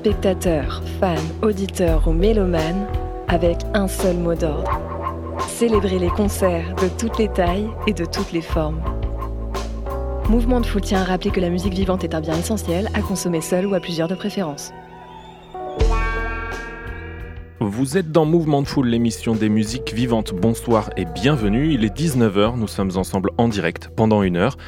spectateurs, fans, auditeurs ou mélomanes avec un seul mot d'ordre. Célébrer les concerts de toutes les tailles et de toutes les formes. Mouvement de Foule tient à rappeler que la musique vivante est un bien essentiel à consommer seul ou à plusieurs de préférence. Vous êtes dans Mouvement de Foule, l'émission des musiques vivantes. Bonsoir et bienvenue. Il est 19h, nous sommes ensemble en direct pendant une heure.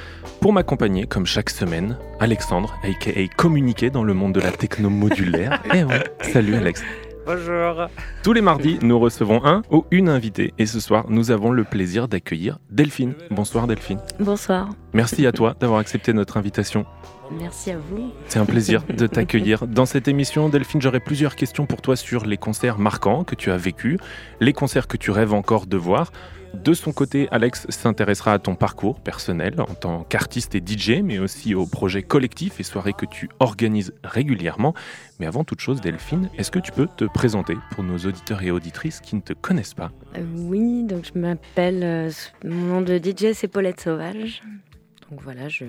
Pour m'accompagner, comme chaque semaine, Alexandre, aka Communiquer dans le monde de la techno modulaire. eh ouais, salut Alex. Bonjour. Tous les mardis, nous recevons un ou une invitée. Et ce soir, nous avons le plaisir d'accueillir Delphine. Bonsoir Delphine. Bonsoir. Merci à toi d'avoir accepté notre invitation. Merci à vous. C'est un plaisir de t'accueillir dans cette émission. Delphine, j'aurai plusieurs questions pour toi sur les concerts marquants que tu as vécus, les concerts que tu rêves encore de voir. De son côté, Alex s'intéressera à ton parcours personnel en tant qu'artiste et DJ, mais aussi aux projets collectifs et soirées que tu organises régulièrement. Mais avant toute chose, Delphine, est-ce que tu peux te présenter pour nos auditeurs et auditrices qui ne te connaissent pas? Oui, donc je m'appelle. euh, mon nom de DJ, c'est Paulette Sauvage. Donc voilà, je.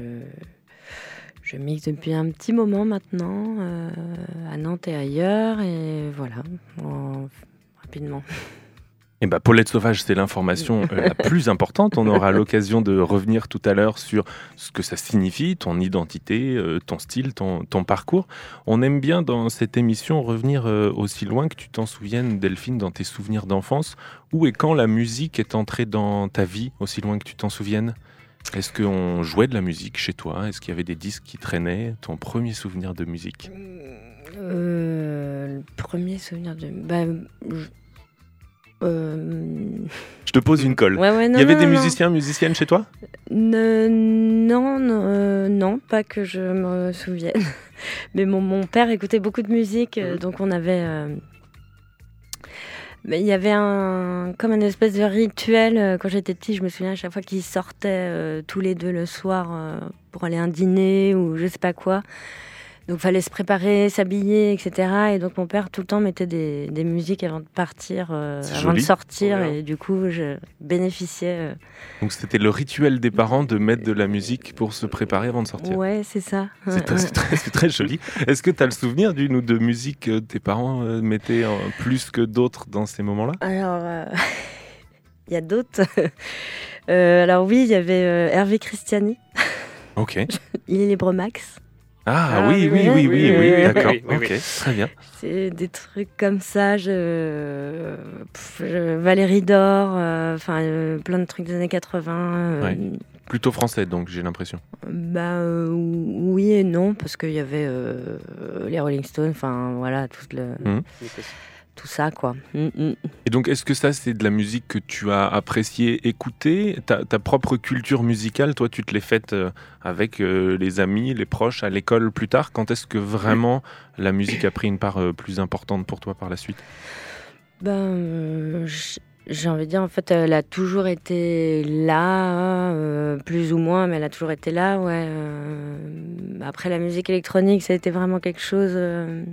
Je mixe depuis un petit moment maintenant, euh, à Nantes et ailleurs, et voilà, en- rapidement. Eh ben, Paulette Sauvage, c'est l'information euh, la plus importante. On aura l'occasion de revenir tout à l'heure sur ce que ça signifie, ton identité, euh, ton style, ton, ton parcours. On aime bien dans cette émission revenir euh, aussi loin que tu t'en souviennes, Delphine, dans tes souvenirs d'enfance. Où et quand la musique est entrée dans ta vie, aussi loin que tu t'en souviennes? Est-ce qu'on jouait de la musique chez toi? Est-ce qu'il y avait des disques qui traînaient? Ton premier souvenir de musique? Euh, le premier souvenir de. Bah, je- euh, Je te pose une colle. ouais, ouais, non, Il y avait non, des non. musiciens, musiciennes chez toi? Ne- non, euh, non, pas que je me souvienne. Mais mon, mon père écoutait beaucoup de musique, euh, donc on avait. euh, mais il y avait un comme un espèce de rituel quand j'étais petit. Je me souviens à chaque fois qu'ils sortaient euh, tous les deux le soir euh, pour aller à un dîner ou je sais pas quoi. Donc fallait se préparer, s'habiller, etc. Et donc mon père tout le temps mettait des, des musiques avant de partir, euh, avant de sortir. Et du coup je bénéficiais. euh, Donc c'était le rituel des parents de mettre de la musique pour se préparer avant de sortir. Ouais, c'est ça. C'est très, joli. Est-ce que tu as le souvenir d'une ou deux musiques que tes parents euh, mettaient euh, plus que d'autres dans ces moments-là? Alors, euh, il y a d'autres. Euh, alors oui, il y avait euh, Hervé Christiani, Ok. Il est libre max. Ah, ah, oui, oui, oui, oui, oui, d'accord. Ok, très bien. C'est des trucs comme ça. Je, Valérie d'or, euh, enfin euh, plein de trucs des années 80. Euh, Plutôt français, donc j'ai l'impression. Bah oui et non, parce qu'il y avait les Rolling Stones, enfin voilà, tout le. Hum tout ça quoi. Mm, mm. Et donc, est-ce que ça, c'est de la musique que tu as apprécié écouter ta, ta propre culture musicale, toi, tu te l'es faite euh, avec euh, les amis, les proches, à l'école plus tard? Quand est-ce que vraiment la musique a pris une part euh, plus importante pour toi par la suite? Ben, j'ai envie de dire, en fait, elle a toujours été là, euh, plus ou moins, mais elle a toujours été là, ouais. euh. Après, la musique électronique, ça a été vraiment quelque chose, euh,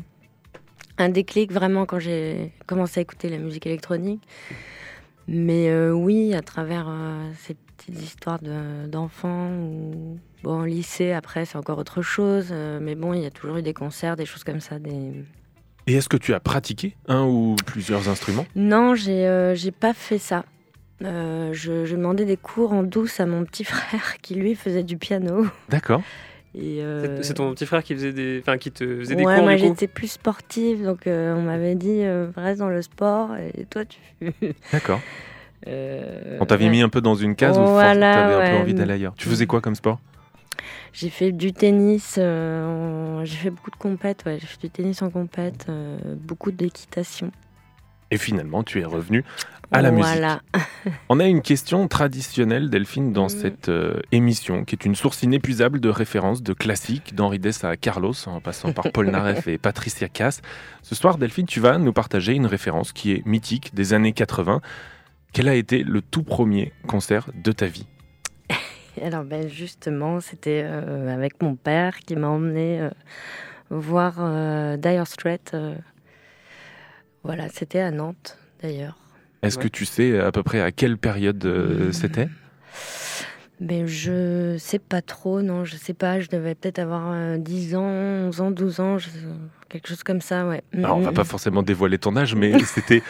un déclic vraiment quand j'ai commencé à écouter la musique électronique. Mais euh, oui, à travers euh, ces petites histoires de- d'enfants, ou bon, lycée, après, c'est encore autre chose. euh, mais bon, il y a toujours eu des concerts, des choses comme ça, des, Et est-ce que tu as pratiqué un ou plusieurs instruments? Non, j'ai euh, pas fait ça. Euh, je, je demandais des cours en douce à mon petit frère qui lui faisait du piano. D'accord. Euh, C'est- ton petit frère qui faisait des, enfin qui te faisait des ouais, cours moi j'étais plus sportive, donc euh, on m'avait dit euh, reste dans le sport et toi tu. D'accord. Euh, On t'avait ouais. mis un peu dans une case où Voilà, tu avais un peu ouais. envie d'aller ailleurs? Tu faisais quoi comme sport? J'ai fait du tennis, euh, en- j'ai fait beaucoup de compètes, ouais, j'ai fait du tennis en compète, euh, beaucoup d'équitation. Et finalement, tu es revenu à la Voilà. musique. On a une question traditionnelle, Delphine, dans Mm. cette euh, émission, qui est une source inépuisable de références, de classiques, d'Henri Dess à Carlos, en passant par Paul Naref et Patricia Cass. Ce soir, Delphine, tu vas nous partager une référence qui est mythique des années 80. Quel a été le tout premier concert de ta vie? Alors ben justement, c'était euh, avec mon père qui m'a emmené euh, voir Dire Straits. Euh, voilà, c'était à Nantes d'ailleurs. Est-ce Ouais. que tu sais à peu près à quelle période euh, Mm. c'était? Mais je sais pas trop, non, je sais pas, je devais peut-être avoir euh, 10 ans, 11 ans, 12 ans, je- quelque chose comme ça, ouais. Alors, on va Mm, pas mm, forcément dévoiler ton âge, mais c'était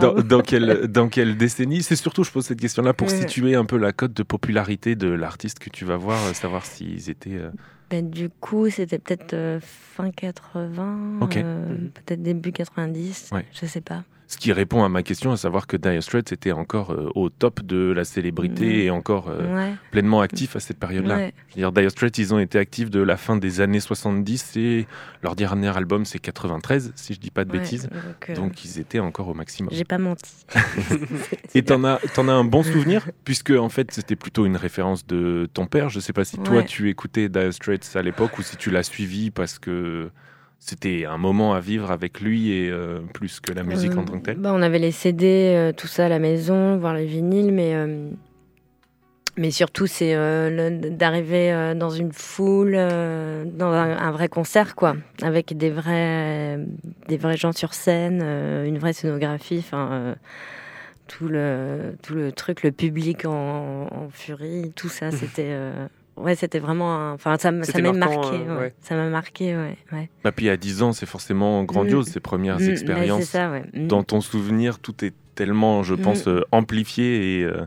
dans, dans quelle, dans quelle décennie? C'est surtout, je pose cette question-là pour situer un peu la cote de popularité de l'artiste que tu vas voir, euh, savoir s'ils étaient. euh, Ben, du coup, c'était peut-être euh, fin 80, Ok. euh, peut-être début 90, Ouais. je sais pas. Ce qui répond à ma question, à savoir que Dire Straits était encore euh, au top de la célébrité et encore ouais, pleinement actif à cette période-là. ouais. Dire, Dire Straits, ils ont été actifs de la fin des années 70 et leur dernier album, c'est 93, si je dis pas de ouais, bêtises. donc, euh, Donc, ils étaient encore au maximum. j'ai pas menti. Et t'en as, t'en as un bon souvenir, puisque en fait c'était plutôt une référence de ton père. Je sais pas si toi tu écoutais Dire Straits à l'époque ou si tu l'as suivi parce que c'était un moment à vivre avec lui et euh, plus que la musique en Euh, tant que telle. bah, On avait les CD, tout ça à la maison, voir les vinyles, mais, mais surtout c'est euh, d'arriver euh, dans une foule, euh, dans un, un vrai concert, quoi, avec des vrais, des vrais gens sur scène, une vraie scénographie, enfin. tout le, tout le truc, le public en, en furie, tout ça, c'était. euh, ouais, c'était vraiment. Enfin, ça C'était m'a marqué. euh, ouais. ouais. Ça m'a marqué, ouais. ouais. Bah, puis à 10 ans, c'est forcément grandiose Mm. ces premières Mm, mais expériences. Ça, ouais. Mm. Dans ton souvenir, tout est tellement, je pense, Mm. euh, amplifié et. euh,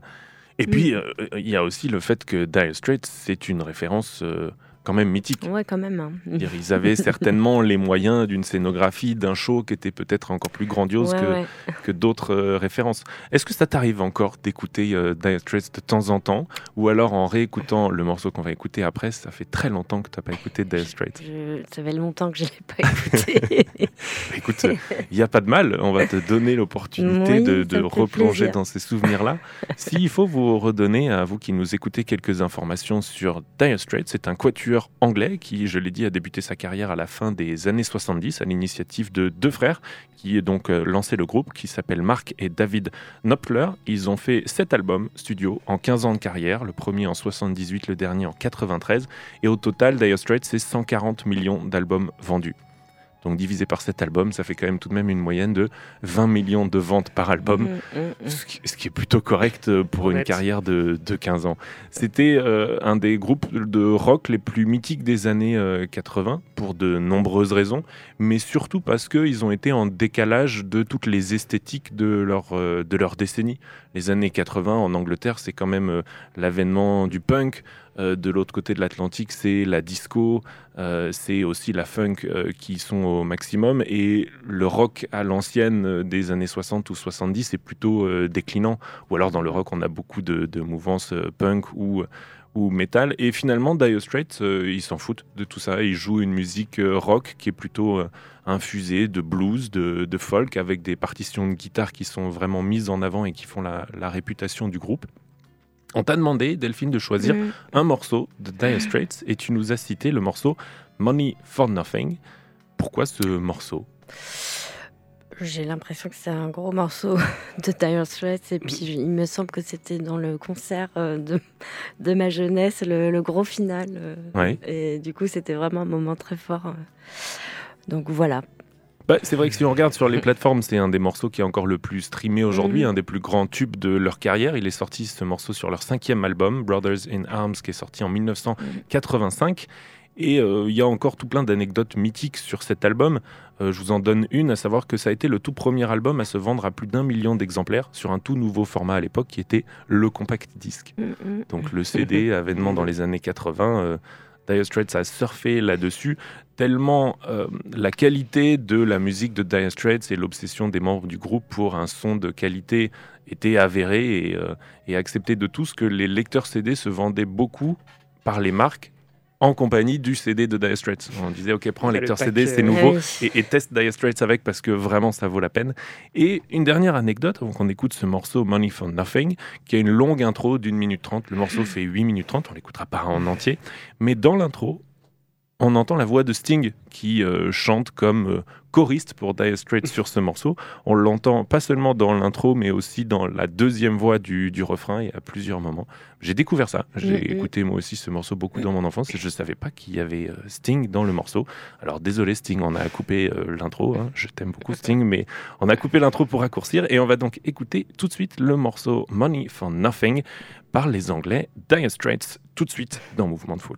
et Mm. puis, euh, il y a aussi le fait que Dire Straits, c'est une référence euh, quand même mythique. Ouais, quand même. hein. Ils avaient certainement les moyens d'une scénographie, d'un show qui était peut-être encore plus grandiose Ouais, que, ouais. que d'autres euh, références. Est-ce que ça t'arrive encore d'écouter euh, Dire Straits de temps en temps? Ou alors en réécoutant le morceau qu'on va écouter après, ça fait très longtemps que tu n'as pas écouté Dire Straits? Je- ça fait longtemps que je ne l'ai pas écouté. Écoute, il n'y a pas de mal, on va te donner l'opportunité Oui, de, replonger plaisir. dans ces souvenirs-là. S'il faut vous redonner, à vous qui nous écoutez, quelques informations sur Dire Straits, c'est un quatuor anglais qui, je l'ai dit, a débuté sa carrière à la fin des années 70 à l'initiative de deux frères qui ont donc euh, lancé le groupe qui s'appelle Mark et David Knopfler. Ils ont fait sept albums studio en 15 ans de carrière, le premier en 78, le dernier en 93 et au total, Dire Straits, c'est 140 millions d'albums vendus. Donc divisé par cet album, ça fait quand même tout de même une moyenne de 20 millions de ventes par album, Mm, mm, mm. ce qui ce qui est plutôt correct euh, pour une carrière de, de 15 ans. C'était euh, un des groupes de rock les plus mythiques des années euh, 80 pour de nombreuses raisons, mais surtout parce qu'ils ont été en décalage de toutes les esthétiques de leur, euh, de leur décennie. Les années 80 en Angleterre, c'est quand même euh, l'avènement du punk. Euh, de l'autre côté de l'Atlantique, c'est la disco, euh, c'est aussi la funk euh, qui sont au maximum. Et le rock à l'ancienne des années 60 ou 70 est plutôt déclinant. Ou alors dans le rock, on a beaucoup de, mouvances punk ou, ou metal. Et finalement, Dire Straits, euh, ils s'en foutent de tout ça. Ils jouent une musique rock qui est plutôt infusée de blues, de, folk, avec des partitions de guitare qui sont vraiment mises en avant et qui font la réputation du groupe. On t'a demandé, Delphine, de choisir Mm. un morceau de Dire Straits et tu nous as cité le morceau Money for Nothing. Pourquoi ce morceau? J'ai l'impression que c'est un gros morceau de Dire Straits et puis il me semble que c'était dans le concert euh, de, de ma jeunesse, le, le gros final. euh, Ouais. Et du coup, c'était vraiment un moment très fort. euh. Donc voilà. Bah, c'est vrai que si on regarde sur les plateformes, c'est un des morceaux qui est encore le plus streamé aujourd'hui, Mhm. un des plus grands tubes de leur carrière. Il est sorti ce morceau sur leur cinquième album, Brothers in Arms, qui est sorti en 1985. Et euh, il y a encore tout plein d'anecdotes mythiques sur cet album. Euh, je vous en donne une, à savoir que ça a été le tout premier album à se vendre à plus d'un million d'exemplaires sur un tout nouveau format à l'époque qui était le compact disc. Mm, mm. Donc le CD, avènement dans les années 80, euh, Dire Straits a surfé là-dessus, tellement euh, la qualité de la musique de Dire Straits et l'obsession des membres du groupe pour un son de qualité était avérée et, euh, et acceptée de tous que les lecteurs CD se vendaient beaucoup par les marques en compagnie du CD de Dire Straits. On disait, ok, prends un Le lecteur pack, CD, c'est euh, nouveau, et teste Dire Straits avec parce que vraiment ça vaut la peine. Et une dernière anecdote avant qu'on écoute ce morceau Money for Nothing, qui a une longue intro d'une minute trente. Le morceau fait 8 minutes 30, on l'écoutera pas en entier. Mais dans l'intro, on entend la voix de Sting qui euh, chante comme euh, choriste pour Dire Straits sur ce morceau. On l'entend pas seulement dans l'intro, mais aussi dans la deuxième voix du, du refrain et à plusieurs moments. J'ai découvert ça. J'ai Mhm. écouté moi aussi ce morceau beaucoup dans mon enfance et je savais pas qu'il y avait euh, Sting dans le morceau. Alors désolé Sting, on a coupé l'intro. hein. Je t'aime beaucoup Sting, mais on a coupé l'intro pour raccourcir et on va donc écouter tout de suite le morceau Money for Nothing par les Anglais Dire Straits tout de suite dans Mouvement de Foule.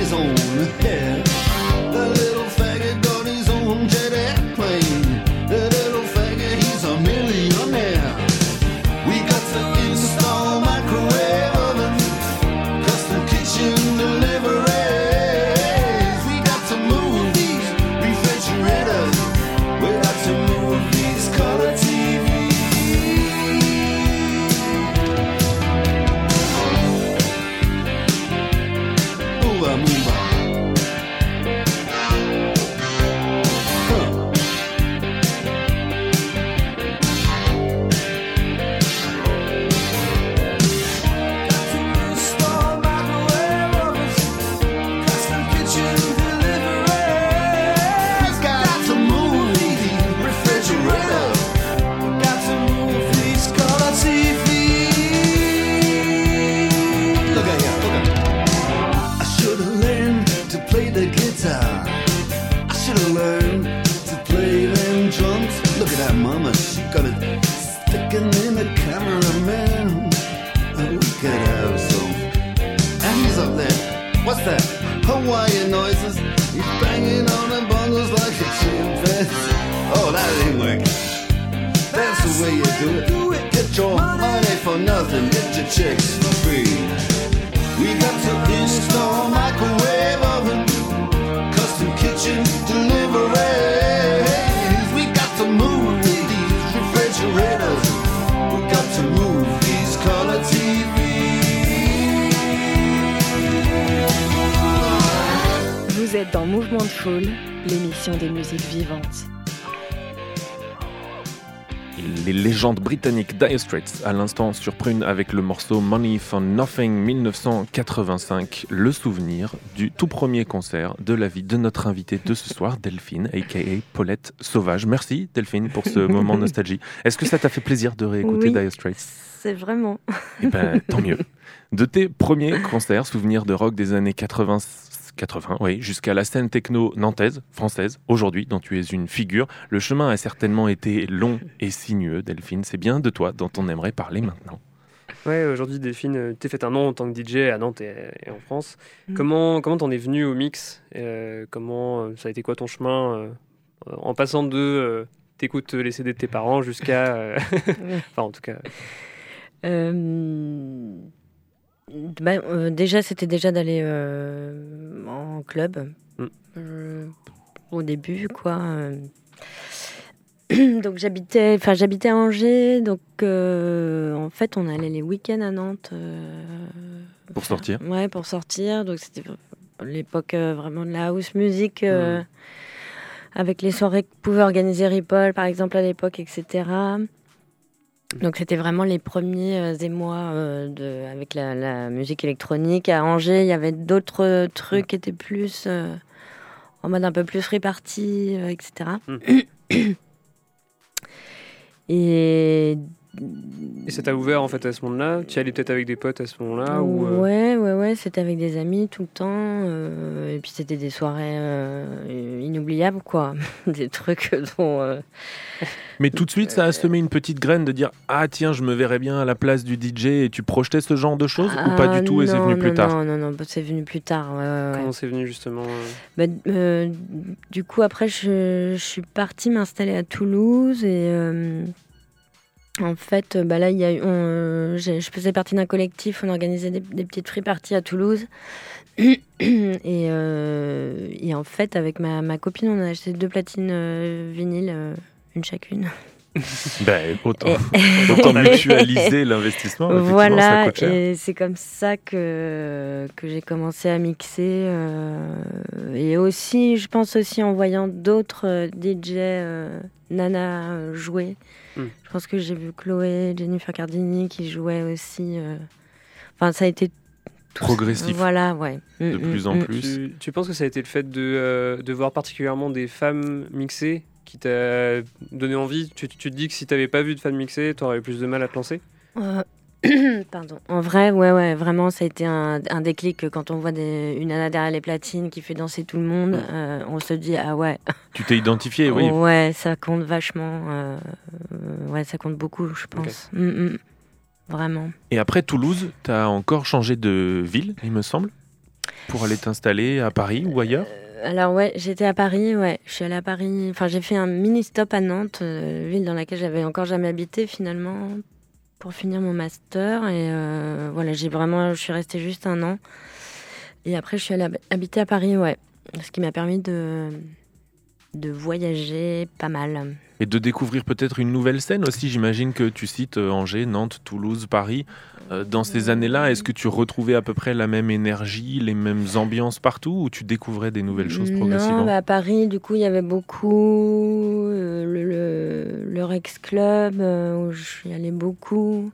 his own hair. Way you do it. Get your money for nothing. Get your chicks for free. We got to install microwave oven, custom kitchen deliveries. We got to move these refrigerators. We got to move these color TVs. Vous êtes dans Mouvement de Foule, l'émission des musiques vivantes. Les légendes britanniques Dire Straits, à l'instant sur Prune avec le morceau Money for Nothing 1985, le souvenir du tout premier concert de la vie de notre invitée de ce soir, Delphine, aka Paulette Sauvage. Merci Delphine pour ce moment nostalgie. Est-ce que ça t'a fait plaisir de réécouter Oui. Dire Straits? C'est vraiment. Eh ben, tant mieux. De tes premiers concerts, souvenirs de rock des années 80, 80 oui, jusqu'à la scène techno nantaise, française, aujourd'hui, dont tu es une figure, le chemin a certainement été long et sinueux, Delphine. C'est bien de toi dont on aimerait parler maintenant. Ouais, aujourd'hui, Delphine, euh, t'es fait un nom en tant que DJ à Nantes et, et en France. Mm. Comment comment t'en es venu au mix Euh, Comment euh, ça a été quoi ton chemin euh, en passant de euh, t'écoutes les CD de tes parents jusqu'à, euh, enfin en tout cas, Euh, bah, euh, déjà, c'était déjà d'aller euh, en club Mm. Euh, au début, quoi. donc j'habitais, enfin j'habitais à Angers, donc en fait on allait les week-ends à Nantes. Pour faire- sortir. Ouais, pour sortir. Donc c'était l'époque vraiment de la house music. euh, Avec les soirées que pouvait organiser Ripoll, par exemple, à l'époque, etc. Donc c'était vraiment les premiers euh, émois euh, de, avec la, la musique électronique. À Angers, il y avait d'autres euh, trucs qui étaient plus euh, en mode un peu plus euh, etc. Et et ça t'a ouvert en fait à ce moment-là. Tu y allais peut-être avec des potes à ce moment-là ou euh, Ouais, ouais, ouais, c'était avec des amis tout le temps. euh, et puis c'était des soirées euh, inoubliables, quoi. des trucs dont. euh, Mais tout de suite, ça a semé une petite graine de dire Ah, tiens, je me verrais bien à la place du DJ et tu projetais ce genre de choses ou pas ah, du tout et c'est non, venu plus tard? Non, non, non, c'est venu plus tard. ouais, ouais, ouais. Comment c'est venu justement euh, Bah, euh, du coup, après, je, je suis partie m'installer à Toulouse et euh, en fait, bah là, il y a eu, on, euh, je faisais partie d'un collectif, on organisait des, des petites free parties à Toulouse. et, euh, et en fait, avec ma, ma copine, on a acheté deux platines euh, vinyles, euh, une chacune. Ben, autant, autant mutualiser l'investissement. Voilà, et c'est comme ça que, que j'ai commencé à mixer. euh, et aussi, je pense aussi en voyant d'autres euh, DJ euh, Nana euh, jouer. Mm. Je pense que j'ai vu Chloé, Jennifer Cardini qui jouaient aussi. euh, Enfin, ça a été tout- Progressif. Voilà, ouais. De Mm, plus mm, en mm. plus. Tu, tu penses que ça a été le fait de, euh, de voir particulièrement des femmes mixées qui t'a donné envie? Tu, tu te dis que si t'avais pas vu de femmes mixées, t'aurais eu plus de mal à te lancer? Euh, Pardon. En vrai, ouais, ouais, vraiment, ça a été un, un déclic quand on voit des, une nana derrière les platines qui fait danser tout le monde. euh, on se dit, ah ouais, Tu t'es identifié, oui. Ouais, ça compte vachement. euh, euh, ouais, ça compte beaucoup, je pense. Mm, mm. Vraiment. Et après Toulouse, tu as encore changé de ville, il me semble, pour aller t'installer à Paris ou ailleurs? Alors ouais, j'étais à Paris, ouais. Je suis allée à Paris. Enfin, j'ai fait un mini stop à Nantes, euh, ville dans laquelle j'avais encore jamais habité finalement, pour finir mon master. Et euh, voilà, j'ai vraiment, je suis restée juste un an. Et après, je suis allée hab- habiter à Paris, ouais. Ce qui m'a permis de de voyager pas mal. Et de découvrir peut-être une nouvelle scène aussi. J'imagine que tu cites euh, Angers, Nantes, Toulouse, Paris. Euh, dans ces années-là, est-ce que tu retrouvais à peu près la même énergie, les mêmes ambiances partout ou tu découvrais des nouvelles choses progressivement Non, bah, à Paris, du coup, il y avait beaucoup euh, le, le, le Rex Club euh, où je suis allée beaucoup.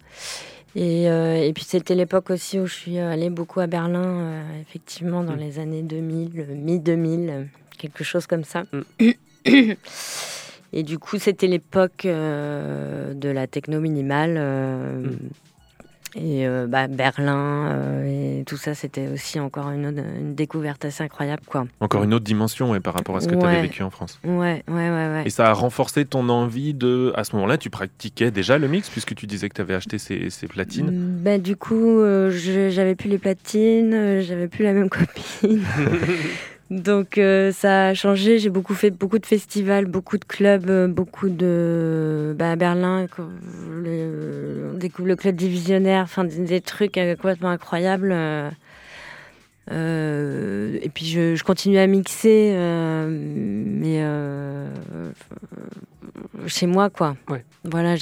Et, euh, et puis c'était l'époque aussi où je suis allée beaucoup à Berlin, effectivement, dans Mm. les années 2000, euh, mi-2000, euh, quelque chose comme ça. Et du coup, c'était l'époque de la techno minimale. Mm. Et euh, bah, Berlin euh, et tout ça, c'était aussi encore une, autre- une découverte assez incroyable, quoi. Encore une autre dimension ouais, par rapport à ce que tu avais vécu en France. Ouais, ouais, ouais, ouais. Et ça a renforcé ton envie de... À ce moment-là, tu pratiquais déjà le mix puisque tu disais que tu avais acheté ces, ces platines. Mm, Bah, du coup, euh, j'avais plus les platines, j'avais plus la même copine. Donc euh, ça a changé. J'ai beaucoup fait beaucoup de festivals, beaucoup de clubs, euh, beaucoup de. Bah, à Berlin, on découvre le club divisionnaire, enfin des, des trucs euh, complètement incroyables. Euh, euh, et puis je, je continue à mixer, euh, mais euh, chez moi, quoi. Ouais. Voilà,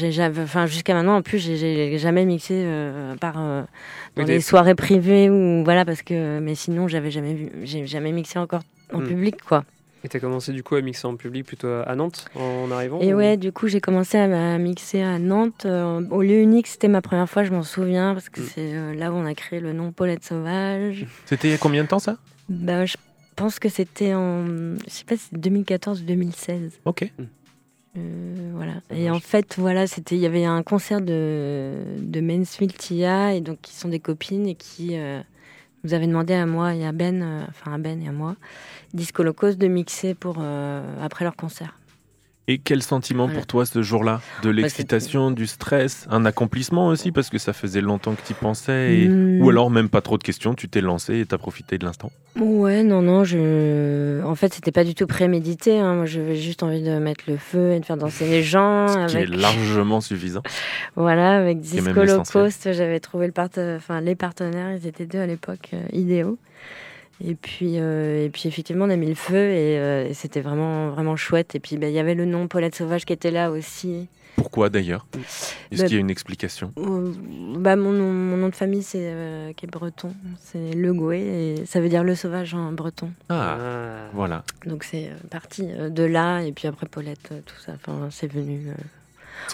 enfin jusqu'à maintenant, en plus, j'ai- jamais mixé euh, à part euh, dans Oui, les soirées privées ou voilà parce que, mais sinon, j'avais jamais vu, j'ai jamais mixé encore en Hmm. public, quoi. Et t'as commencé du coup à mixer en public plutôt à Nantes en arrivant Et ou- ouais, du coup, j'ai commencé à, mixer à Nantes. euh, au lieu unique, c'était ma première fois, je m'en souviens, parce que Mm. c'est euh, là où on a créé le nom Paulette Sauvage. C'était il y a combien de temps ça? Bah, je pense que c'était en, je sais pas si c'est 2014 ou 2016. Ok. Euh, voilà. Ça Et en fait, voilà, c'était, il y avait un concert de, de Mansfield Tia, et donc qui sont des copines et qui euh, nous avaient demandé à moi et à Ben, euh, enfin à Ben et à moi, Disco Locos de mixer pour euh, après leur concert. Et quel sentiment pour toi ce jour-là De l'excitation, du stress, un accomplissement aussi parce que ça faisait longtemps que tu pensais et... Mm. ou alors même pas trop de questions, tu t'es lancé et t'as profité de l'instant? Ouais, non, non, je. En fait, c'était pas du tout prémédité. hein. Moi, j'avais juste envie de mettre le feu et de faire danser les gens. Ce qui est largement suffisant. Voilà, avec Disco Low j'avais trouvé le part... enfin, les partenaires, ils étaient deux à l'époque euh, idéaux. Et puis, euh, et puis effectivement, on a mis le feu et, euh, et c'était vraiment, vraiment chouette. Et puis, bah, il y avait le nom Paulette Sauvage qui était là aussi. Pourquoi d'ailleurs? Est-ce Bah, qu'il y a une explication? Euh, Bah, mon, nom, mon nom de famille, c'est euh, qui est breton. C'est Le Goué et ça veut dire le sauvage en breton. Ah, Ah. voilà. Donc c'est parti euh, de là. Et puis après, Paulette, tout ça. Enfin, c'est venu.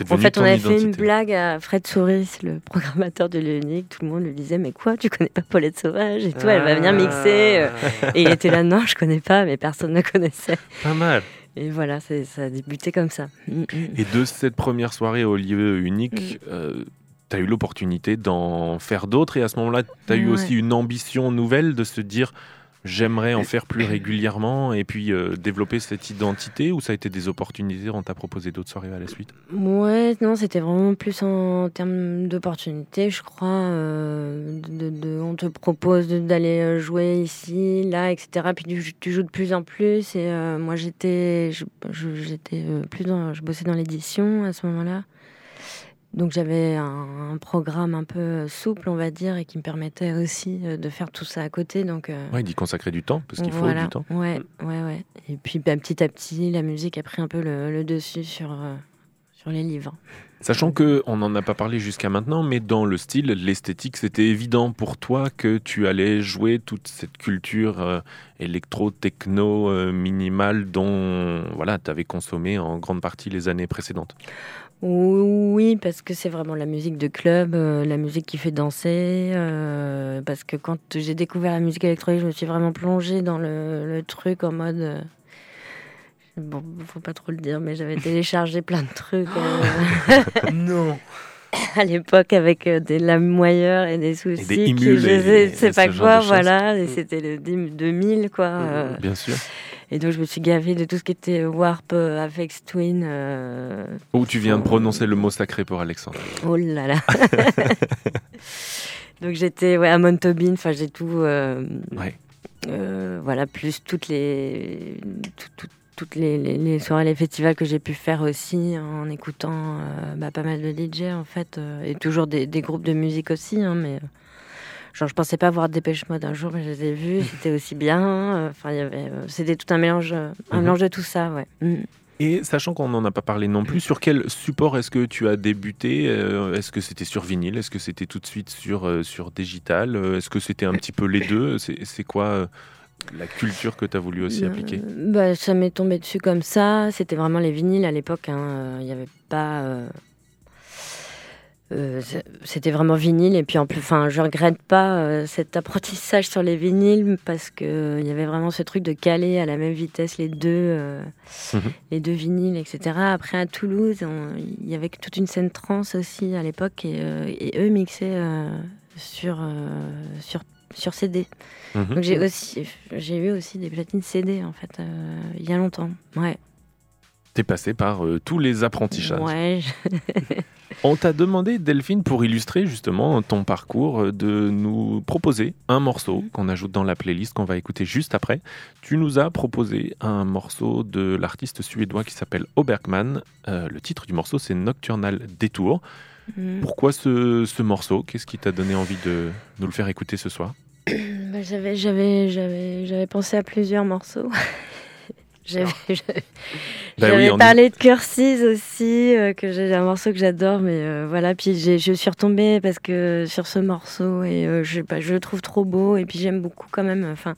Euh, En fait, on avait fait une blague à Fred Souris, le programmateur de l'Unique. Tout le monde lui disait Mais quoi, tu connais pas Paulette Sauvage et tout Elle va venir mixer. Ah. Et il était là Non, je connais pas, mais personne ne connaissait. Pas mal. Et voilà, ça a débuté comme ça. Mm, mm. Et de cette première soirée au lieu unique, euh, tu as eu l'opportunité d'en faire d'autres et à ce moment-là, tu as eu aussi une ambition nouvelle de se dire j'aimerais en faire plus régulièrement et puis euh, développer cette identité ou ça a été des opportunités, on t'a proposé d'autres soirées à la suite? Ouais, non, c'était vraiment plus en termes d'opportunités, je crois. euh, de, de- on te propose d'aller euh, jouer ici, là, etc. Puis tu, tu joues de plus en plus. Et euh, moi, j'étais, j'étais plus dans, je bossais dans l'édition à ce moment-là. Donc j'avais un, un programme un peu souple, on va dire, et qui me permettait aussi euh, de faire tout ça à côté. Donc euh, Ouais, d'y consacrer du temps parce qu'il voilà. faut du temps. Ouais, ouais, ouais. Et puis bah, petit à petit, la musique a pris un peu le, le dessus sur, euh, sur les livres. Sachant que on n'en a pas parlé jusqu'à maintenant, mais dans le style, l'esthétique, c'était évident pour toi que tu allais jouer toute cette culture euh, électro-techno euh, minimale dont voilà, tu avais consommé en grande partie les années précédentes. Oui, parce que c'est vraiment la musique de club, euh, la musique qui fait danser. euh, parce que quand j'ai découvert la musique électronique, je me suis vraiment plongée dans le, le truc en mode. euh, bon, faut pas trop le dire, mais j'avais téléchargé plein de trucs non à l'époque avec des lames moyeurs et des soucis. des qui- je et- sais, et sais ce pas quoi, voilà. Et c'était le 10 2000, quoi. euh, Bien sûr. Et donc je me suis gavée de tout ce qui était Warp, euh, Avex Twin. euh, Où tu viens de prononcer le mot sacré pour Alexandre. Oh là là. Donc j'étais ouais, à Montauban, enfin j'ai tout. euh, Ouais. euh, voilà, plus toutes les, tout- tout- toutes les, les- les soirées, les festivals que j'ai pu faire aussi en écoutant euh, bah, pas mal de DJ en fait, euh, et toujours des, des groupes de musique aussi, hein, mais. Genre, je pensais pas voir Dépêche Mode un jour, mais je les ai vus, c'était aussi bien. Enfin, il y avait, euh, c'était tout un mélange, euh, un Mhm. mélange de tout ça, ouais. Mm. Et sachant qu'on n'en a pas parlé non plus, sur quel support est-ce que tu as débuté Euh, Est-ce que c'était sur vinyle Est-ce que c'était tout de suite sur, sur digital Est-ce que c'était un petit peu les deux C'est c'est quoi la culture que tu as voulu aussi appliquer? bah, Ça m'est tombé dessus comme ça. C'était vraiment les vinyles à l'époque. hein. Il n'y avait pas. Euh, C'était vraiment vinyle et puis en plus, enfin, je regrette pas euh, cet apprentissage sur les vinyles parce que euh, il y avait vraiment ce truc de caler à la même vitesse les deux, Mhm. les deux vinyles, etc. Après à Toulouse, il y avait toute une scène trans aussi à l'époque et, et eux mixaient sur sur sur CD. Mhm. Donc j'ai aussi, j'ai eu aussi des platines CD en fait, il y a longtemps. Ouais. T'es passé par euh, tous les apprentissages. Ouais. je- On t'a demandé, Delphine, pour illustrer justement ton parcours, euh, de nous proposer un morceau qu'on ajoute dans la playlist qu'on va écouter juste après. Tu nous as proposé un morceau de l'artiste suédois qui s'appelle Obergman. Euh, le titre du morceau, c'est Nocturnal Détour. Mm. Pourquoi ce, ce morceau? Qu'est-ce qui t'a donné envie de nous le faire écouter ce soir? Bah, j'avais pensé à plusieurs morceaux. J'avais, Bah oui, parlé de Cursis aussi, euh, que j'ai un morceau que j'adore, mais euh, voilà. Puis je suis retombée parce que sur ce morceau et euh, je, sais pas, je le trouve trop beau et puis j'aime beaucoup quand même. Enfin,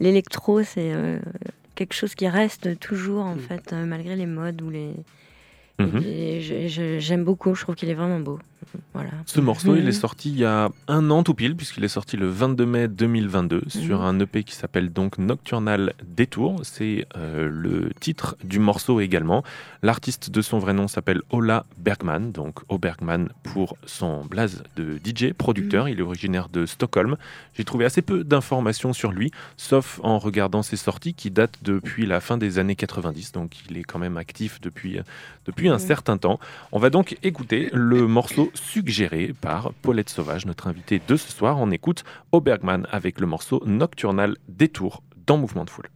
l'électro, c'est euh, quelque chose qui reste toujours en Mm. fait, euh, malgré les modes ou les. Je- j'aime beaucoup. Je trouve qu'il est vraiment beau. Voilà. Ce morceau, il Mhm. est sorti il y a un an tout pile, puisqu'il est sorti le 22 mai 2022 sur Mhm. un EP qui s'appelle donc Nocturnal Détour. C'est euh, le titre du morceau également. L'artiste de son vrai nom s'appelle Ola Bergman, donc O Bergman pour son blaze de DJ, producteur. Il est originaire de Stockholm. J'ai trouvé assez peu d'informations sur lui, sauf en regardant ses sorties qui datent depuis la fin des années 90, donc il est quand même actif depuis, depuis un Mhm. certain temps. On va donc écouter le morceau suggéré par Paulette Sauvage, notre invitée de ce soir. On écoute Obergman avec le morceau Nocturnal Détour dans Mouvement de Foule.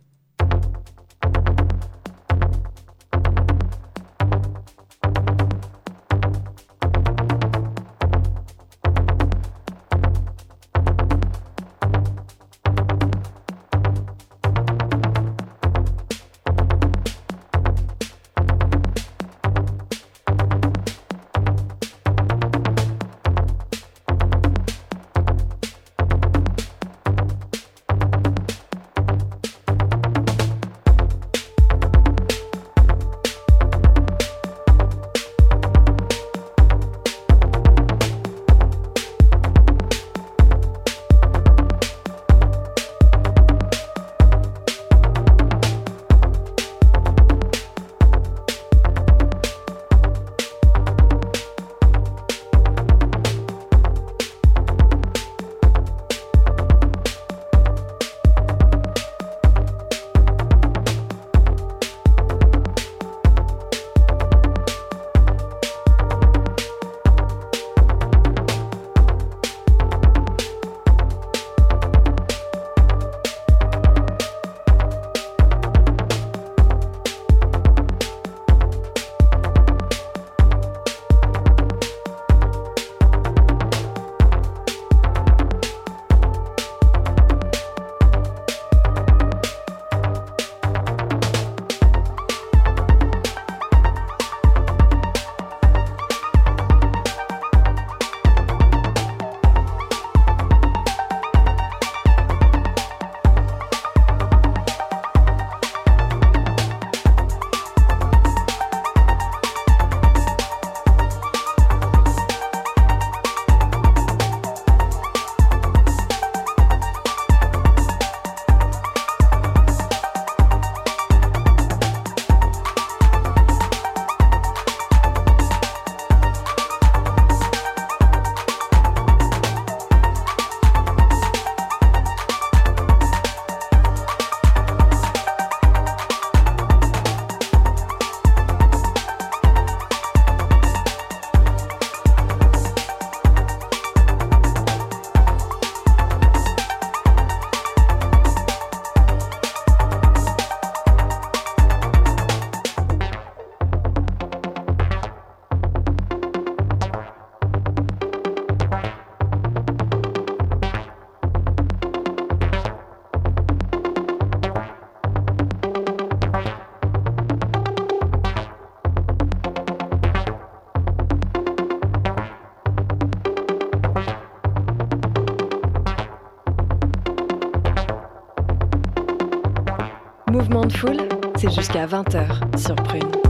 Jusqu'à 20h sur Prune.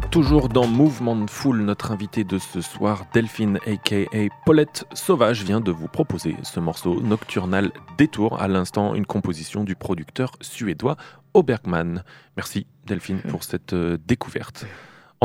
Toujours dans Mouvement Full. Notre invité de ce soir, Delphine aka Paulette Sauvage, vient de vous proposer ce morceau nocturnal Détour, à l'instant une composition du producteur suédois Obergman. Merci Delphine pour cette euh, découverte.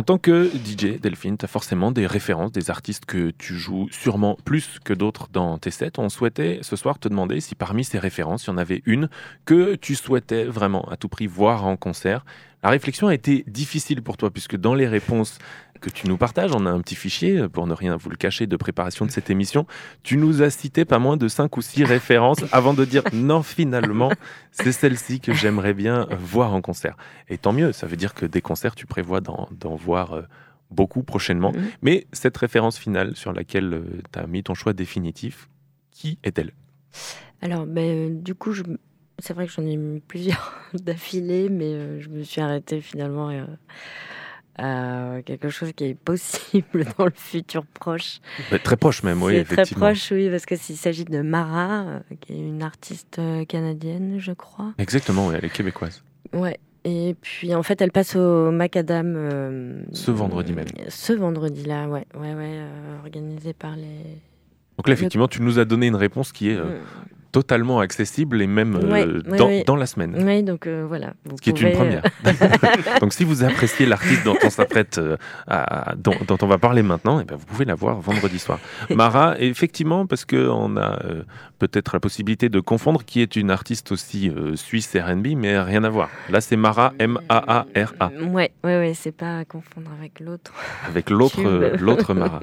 En tant que DJ, Delphine, tu as forcément des références, des artistes que tu joues sûrement plus que d'autres dans tes sets. On souhaitait ce soir te demander si parmi ces références, il y en avait une que tu souhaitais vraiment à tout prix voir en concert. La réflexion a été difficile pour toi, puisque dans les réponses que tu nous partages, on a un petit fichier, pour ne rien vous le cacher, de préparation de cette émission. Tu nous as cité pas moins de cinq ou six références avant de dire non, finalement, c'est celle-ci que j'aimerais bien voir en concert. Et tant mieux, ça veut dire que des concerts, tu prévois d'en voir euh, beaucoup prochainement. Mhm. Mais cette référence finale sur laquelle tu as mis ton choix définitif, qui est-elle? Alors, ben, euh, du coup, je... c'est vrai que j'en ai mis plusieurs d'affilée, mais euh, je me suis arrêtée finalement euh, à quelque chose qui est possible dans le futur proche. Très proche même, oui, très proche, oui, parce que s'il s'agit de Mara, euh, qui est une artiste euh, canadienne, je crois. Exactement, oui, elle est québécoise. Ouais. Et puis en fait, elle passe au Macadam euh, Ce vendredi même. Ce vendredi-là, ouais, ouais, ouais, euh, organisé par les. Donc là, effectivement, tu nous as donné une réponse qui est euh, totalement accessible et même euh, Ouais, dans, ouais. dans la semaine. Oui, donc euh, voilà. vous Ce qui est une pouvez, première. Donc si vous appréciez l'artiste dont on s'apprête euh, dont, dont on va parler maintenant, eh ben, vous pouvez la voir vendredi soir. Mara, effectivement, parce qu'on a euh, peut-être la possibilité de confondre, qui est une artiste aussi euh, suisse R&B, mais rien à voir. Là, c'est Mara, M-A-A-R-A, euh, Ouais, ouais, c'est pas à confondre avec l'autre. avec euh, l'autre Mara.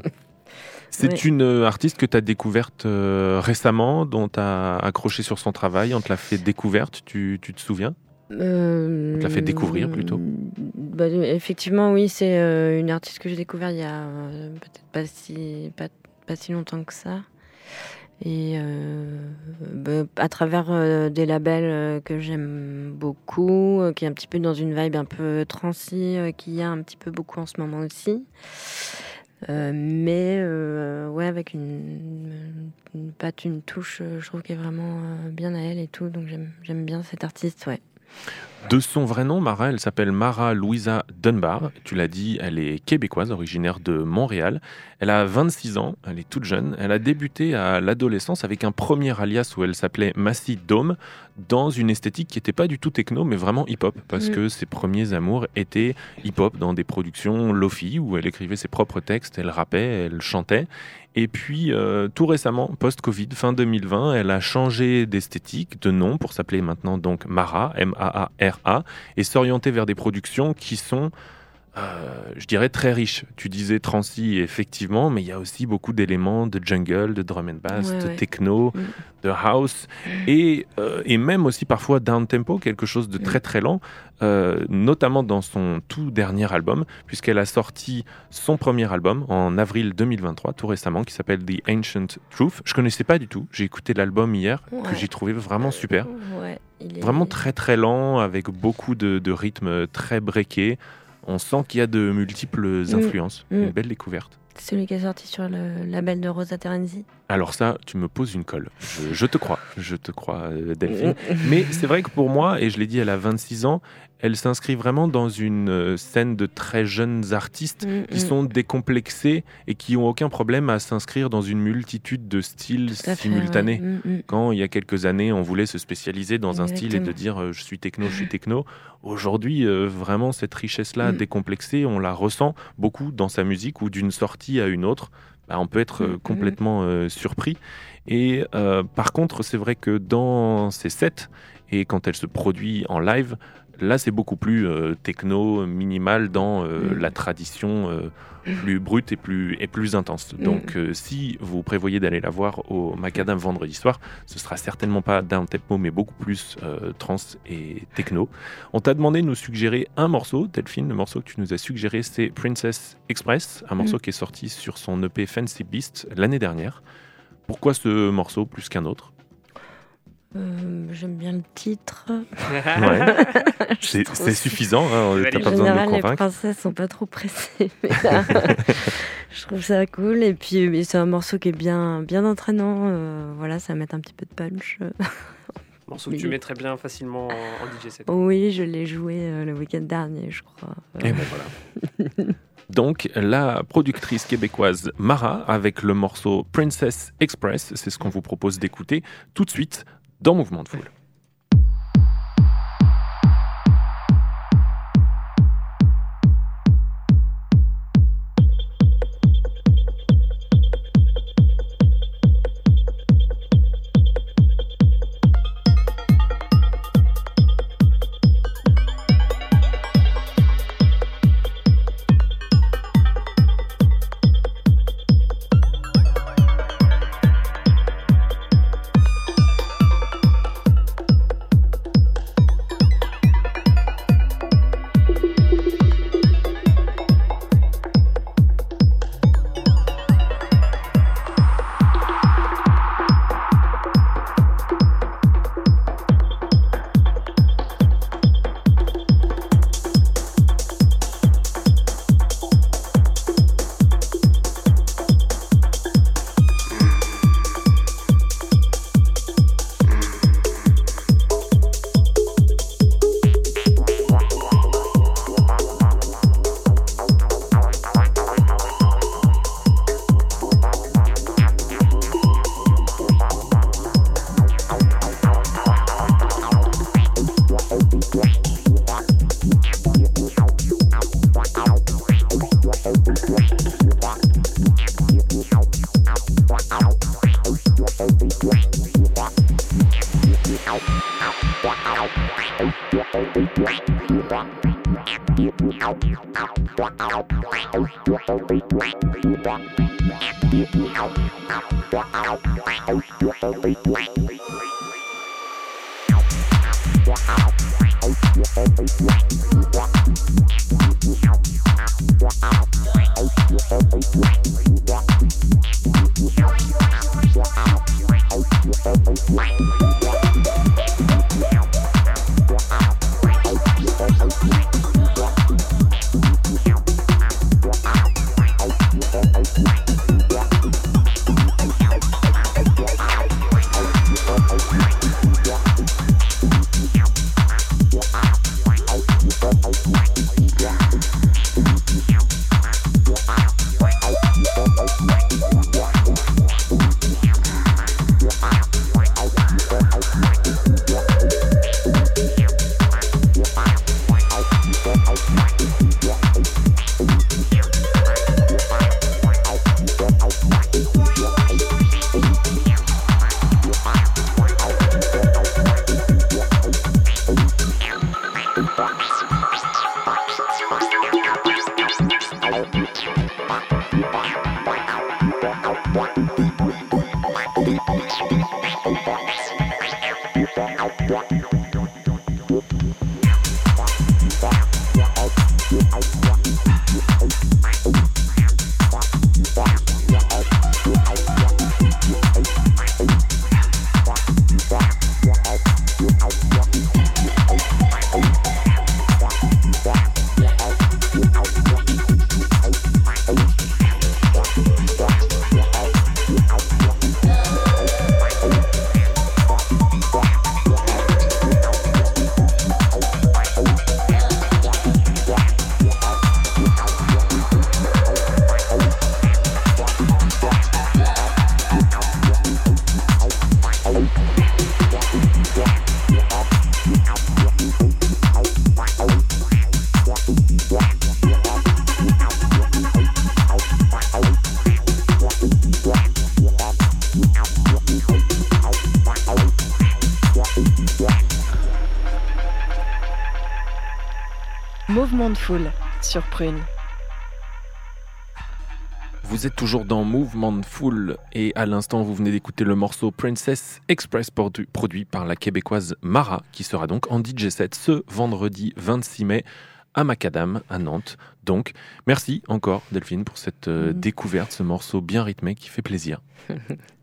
C'est Ouais. une euh, artiste que tu as découverte euh, récemment, dont tu as accroché sur son travail, on te l'a fait découverte, tu, tu te souviens? Euh, On te l'a fait découvrir, plutôt bah, Effectivement, oui, c'est euh, une artiste que j'ai découvert il y a peut-être pas si, pas, pas si longtemps que ça. Et bah, à travers des labels que j'aime beaucoup, qui est un petit peu dans une vibe un peu transi, qu'il y a un petit peu beaucoup en ce moment aussi. Euh, mais euh, ouais, avec une, une patte, une touche, euh, je trouve qu'elle est vraiment bien à elle et tout. Donc j'aime bien cette artiste, ouais. De son vrai nom, Mara, elle s'appelle Mara Louisa Dunbar. Tu l'as dit, elle est québécoise, originaire de Montréal. Elle a 26 ans, elle est toute jeune. Elle a débuté à l'adolescence avec un premier alias où elle s'appelait Massy Dome, dans une esthétique qui n'était pas du tout techno, mais vraiment hip-hop, parce Mm. que ses premiers amours étaient hip-hop dans des productions Lofi, où elle écrivait ses propres textes, elle rappait, elle chantait. Et puis, euh, tout récemment, post-Covid, fin 2020, elle a changé d'esthétique, de nom, pour s'appeler maintenant donc Mara, Et s'orienter vers des productions qui sont, euh, je dirais, très riches. Tu disais Transi, effectivement, mais il y a aussi beaucoup d'éléments de jungle, de drum and bass, Ouais, de ouais. techno, Mm. de house, et, euh, et même aussi parfois down-tempo, quelque chose de très très lent, euh, notamment dans son tout dernier album, puisqu'elle a sorti son premier album en avril 2023, tout récemment, qui s'appelle The Ancient Truth. Je connaissais pas du tout, j'ai écouté l'album hier, que j'ai trouvé vraiment super. Ouais, il est- Vraiment très très lent, avec beaucoup de, de rythmes très breakés. On sent qu'il y a de multiples Mm. influences. Mm. Une belle découverte. C'est celui qui est sorti sur le label de Rosa Terenzi. Alors ça, tu me poses une colle. Je, je te crois, je te crois, euh, Delphine. Mais c'est vrai que pour moi, et je l'ai dit, elle a 26 ans, elle s'inscrit vraiment dans une euh, scène de très jeunes artistes Mm, qui mm. sont décomplexés et qui ont aucun problème à s'inscrire dans une multitude de styles fait, simultanés. ouais. Mm. Quand il y a quelques années, on voulait se spécialiser dans un style et de dire euh, je suis techno, je suis techno. Aujourd'hui, euh, vraiment, cette richesse-là décomplexée, on la ressent beaucoup dans sa musique ou d'une sortie à une autre. Bah, on peut être euh, mm. complètement euh, surpris. Et euh, par contre, c'est vrai que dans ses sets et quand elle se produit en live, là, c'est beaucoup plus euh, techno, minimal dans euh, Mm. la tradition euh, plus brute et plus, et plus intense. Donc, euh, si vous prévoyez d'aller la voir au Macadam vendredi soir, ce sera certainement pas down tempo, mais beaucoup plus trans et techno. On t'a demandé de nous suggérer un morceau, Delphine. Le morceau que tu nous as suggéré, c'est Princess Express, un morceau qui est sorti sur son EP Fancy Beast l'année dernière. Pourquoi ce morceau plus qu'un autre? Euh, J'aime bien le titre. Ouais. C'est trouve suffisant, hein, t'as En pas besoin de général, nous les convaincre. princesses sont pas trop pressées. mais là, je trouve ça cool. Et puis, mais c'est un morceau qui est bien, bien entraînant. euh, voilà, ça va mettre un petit peu de punch. euh, Morceau que tu Oui. mettrais bien facilement en, en DJ set. Oui, je l'ai joué euh, le week-end dernier, je crois. Et ben voilà. Donc, la productrice québécoise Mara avec le morceau Princess Express, c'est ce qu'on vous propose d'écouter tout de suite dans Mouvement de Foule. Mouvement foule sur Prune. Vous êtes toujours dans Mouvement de Foule et à l'instant vous venez d'écouter le morceau Princess Express produ- produit par la québécoise Mara qui sera donc en DJ set ce vendredi 26 mai à Macadam à Nantes. Donc merci encore Delphine pour cette euh, Mhm. découverte, ce morceau bien rythmé qui fait plaisir.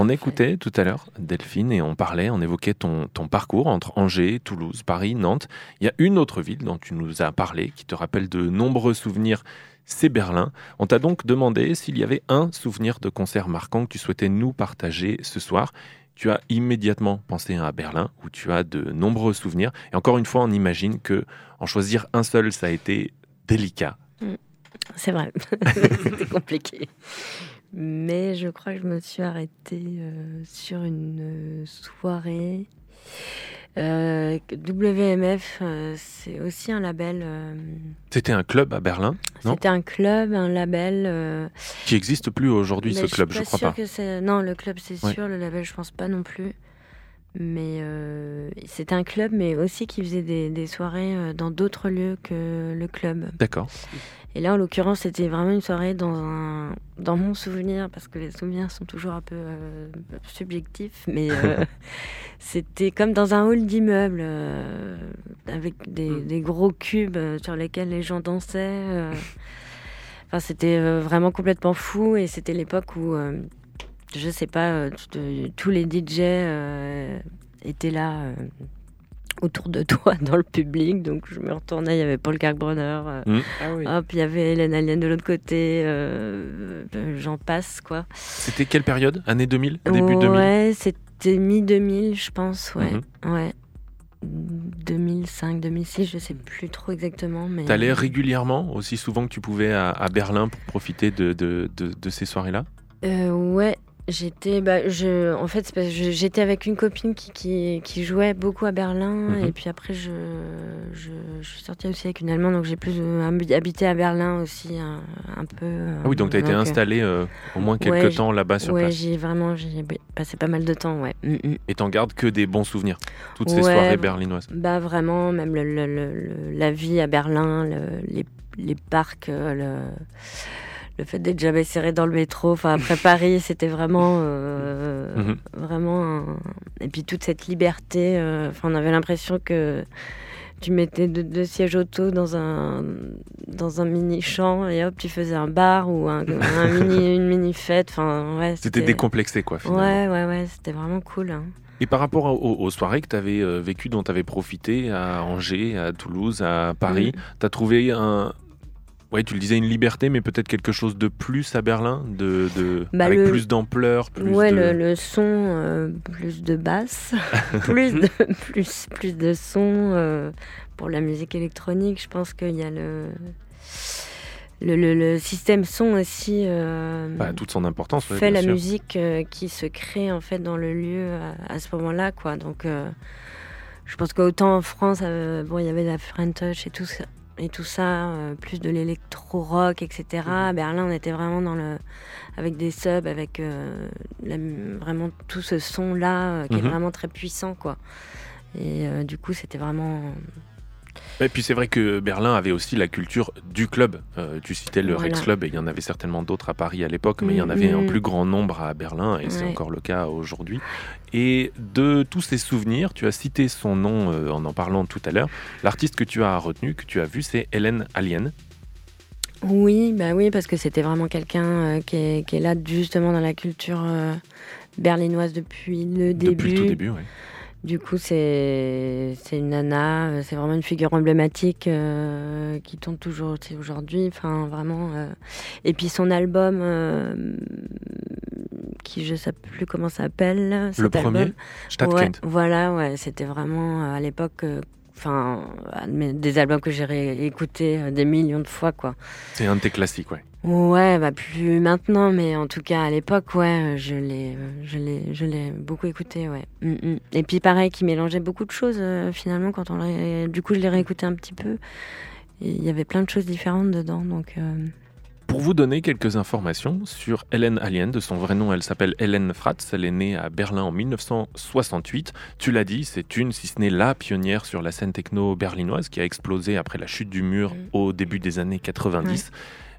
On écoutait tout à l'heure Delphine et on parlait, on évoquait ton, parcours entre Angers, Toulouse, Paris, Nantes. Il y a une autre ville dont tu nous as parlé qui te rappelle de nombreux souvenirs, c'est Berlin. On t'a donc demandé s'il y avait un souvenir de concert marquant que tu souhaitais nous partager ce soir. tu as immédiatement pensé à Berlin, où tu as de nombreux souvenirs. Et encore une fois, on imagine que en choisir un seul, ça a été délicat. C'est vrai, c'était compliqué. Mais je crois que je me suis arrêtée euh, sur une euh, soirée. Euh, WMF, euh, c'est aussi un label. C'était un club à Berlin, non? C'était un club, un label. qui n'existe plus aujourd'hui, ce club, suis je crois sûre pas. Que non, le club c'est Ouais. sûr, le label je pense pas non plus. Mais euh, c'était un club, mais aussi qui faisait des, des soirées euh, dans d'autres lieux que le club. D'accord. Et là, en l'occurrence, c'était vraiment une soirée dans, un, dans mon souvenir, parce que les souvenirs sont toujours un peu euh, subjectifs, mais euh, c'était comme dans un hall d'immeuble, avec des, Mm. des gros cubes sur lesquels les gens dansaient. Enfin, c'était vraiment complètement fou, et c'était l'époque où, je sais pas, euh, t- tous les DJ euh, étaient là. euh, autour de toi dans le public donc je me retournais il y avait Paul Kalkbrenner euh, Ah oui. Hop, il y avait Hélène Alien de l'autre côté, euh, euh, j'en passe quoi. C'était quelle période? Année 2000 Début 2000 Ouais, c'était mi-2000, je pense, ouais. Mhm. ouais. 2005, 2006, je sais plus trop exactement. mais T'allais régulièrement, aussi souvent que tu pouvais, à, à Berlin pour profiter de, de, de- de ces soirées-là? Euh, Ouais, j'étais. Bah, je, en fait, j'étais avec une copine qui, qui, qui jouait beaucoup à Berlin. Mhm. Et puis après, je, je, je suis sortie aussi avec une Allemande, donc j'ai plus euh, habi- habité à Berlin aussi un, un peu. euh, Ah oui, donc tu as été euh, installé euh, au moins quelques ouais, temps là-bas sur ouais, place. j'ai vraiment j'ai passé pas mal de temps, ouais. Mm, mm. Et t'en gardes que des bons souvenirs, toutes ces soirées bah- berlinoises. Bah vraiment, même le, le- le- la vie à Berlin, le- les, les parcs, le, le fait d'être jamais serré dans le métro. Enfin après Paris, c'était vraiment, euh, Mhm. vraiment. un- Et puis toute cette liberté. euh, Enfin, on avait l'impression que tu mettais deux, deux sièges auto dans un dans un mini champ et hop, tu faisais un bar ou un, un mini une mini fête. Enfin ouais. C'était décomplexé, quoi, finalement. Ouais, ouais, ouais, c'était vraiment cool. hein. Et par rapport aux, aux soirées que tu avais vécues, dont tu avais profité à Angers, à Toulouse, à Paris, Mm. tu as trouvé un. Ouais, tu le disais, une liberté, mais peut-être quelque chose de plus à Berlin, de, de... Bah, avec le- plus d'ampleur, plus ouais, de. le, le son, euh, plus de basse, plus, de, plus, plus de son. euh, pour la musique électronique, je pense qu'il y a le, le, le- le système son aussi. euh, Bah, toute son importance, ouais, fait la sûr. musique euh, qui se crée en fait dans le lieu à, à ce moment-là, quoi. Donc, euh, je pense qu'autant en France, bon, il y avait la French Touch et tout ça, et tout ça, euh, plus de l'électro-rock, etc. À Berlin, on était vraiment dans le, avec des subs, avec euh, la- vraiment tout ce son-là euh, qui Mhm. est vraiment très puissant, quoi. Et du coup, c'était vraiment. Et puis c'est vrai que Berlin avait aussi la culture du club. Euh, tu citais le Voilà. Rex Club et il y en avait certainement d'autres à Paris à l'époque, mais il y en avait un Mhm. plus grand nombre à Berlin et c'est encore le cas aujourd'hui. Et de tous ces souvenirs, tu as cité son nom euh, en en parlant tout à l'heure. L'artiste que tu as retenu, que tu as vu, c'est Hélène Alien. Oui, bah oui, parce que c'était vraiment quelqu'un euh, qui, est, qui est là justement dans la culture berlinoise depuis le début. Depuis le tout début, ouais. Du coup, c'est une nana, c'est vraiment une figure emblématique euh, qui tourne toujours aujourd'hui. Enfin, vraiment. euh. Et puis son album, euh, qui je sais plus comment ça s'appelle. Le premier, album. Ouais, voilà, ouais, c'était vraiment euh, à l'époque. Enfin, des albums que j'ai réécoutés euh, des millions de fois, quoi. C'est un de tes classiques, ouais. Ouais, bah plus maintenant, mais en tout cas à l'époque, ouais, je l'ai, euh, je l'ai, je l'ai beaucoup écouté, ouais. Mm, mm. Et puis pareil, qui mélangeait beaucoup de choses euh, finalement quand on l'a, du coup je l'ai réécouté un petit peu. Il y avait plein de choses différentes dedans, donc. euh, Pour vous donner quelques informations sur Hélène Alien, de son vrai nom, elle s'appelle Hélène Fratz. Elle est née à Berlin en 1968. Tu l'as dit, c'est une, si ce n'est la pionnière sur la scène techno berlinoise qui a explosé après la chute du mur Mm. au début des années 90.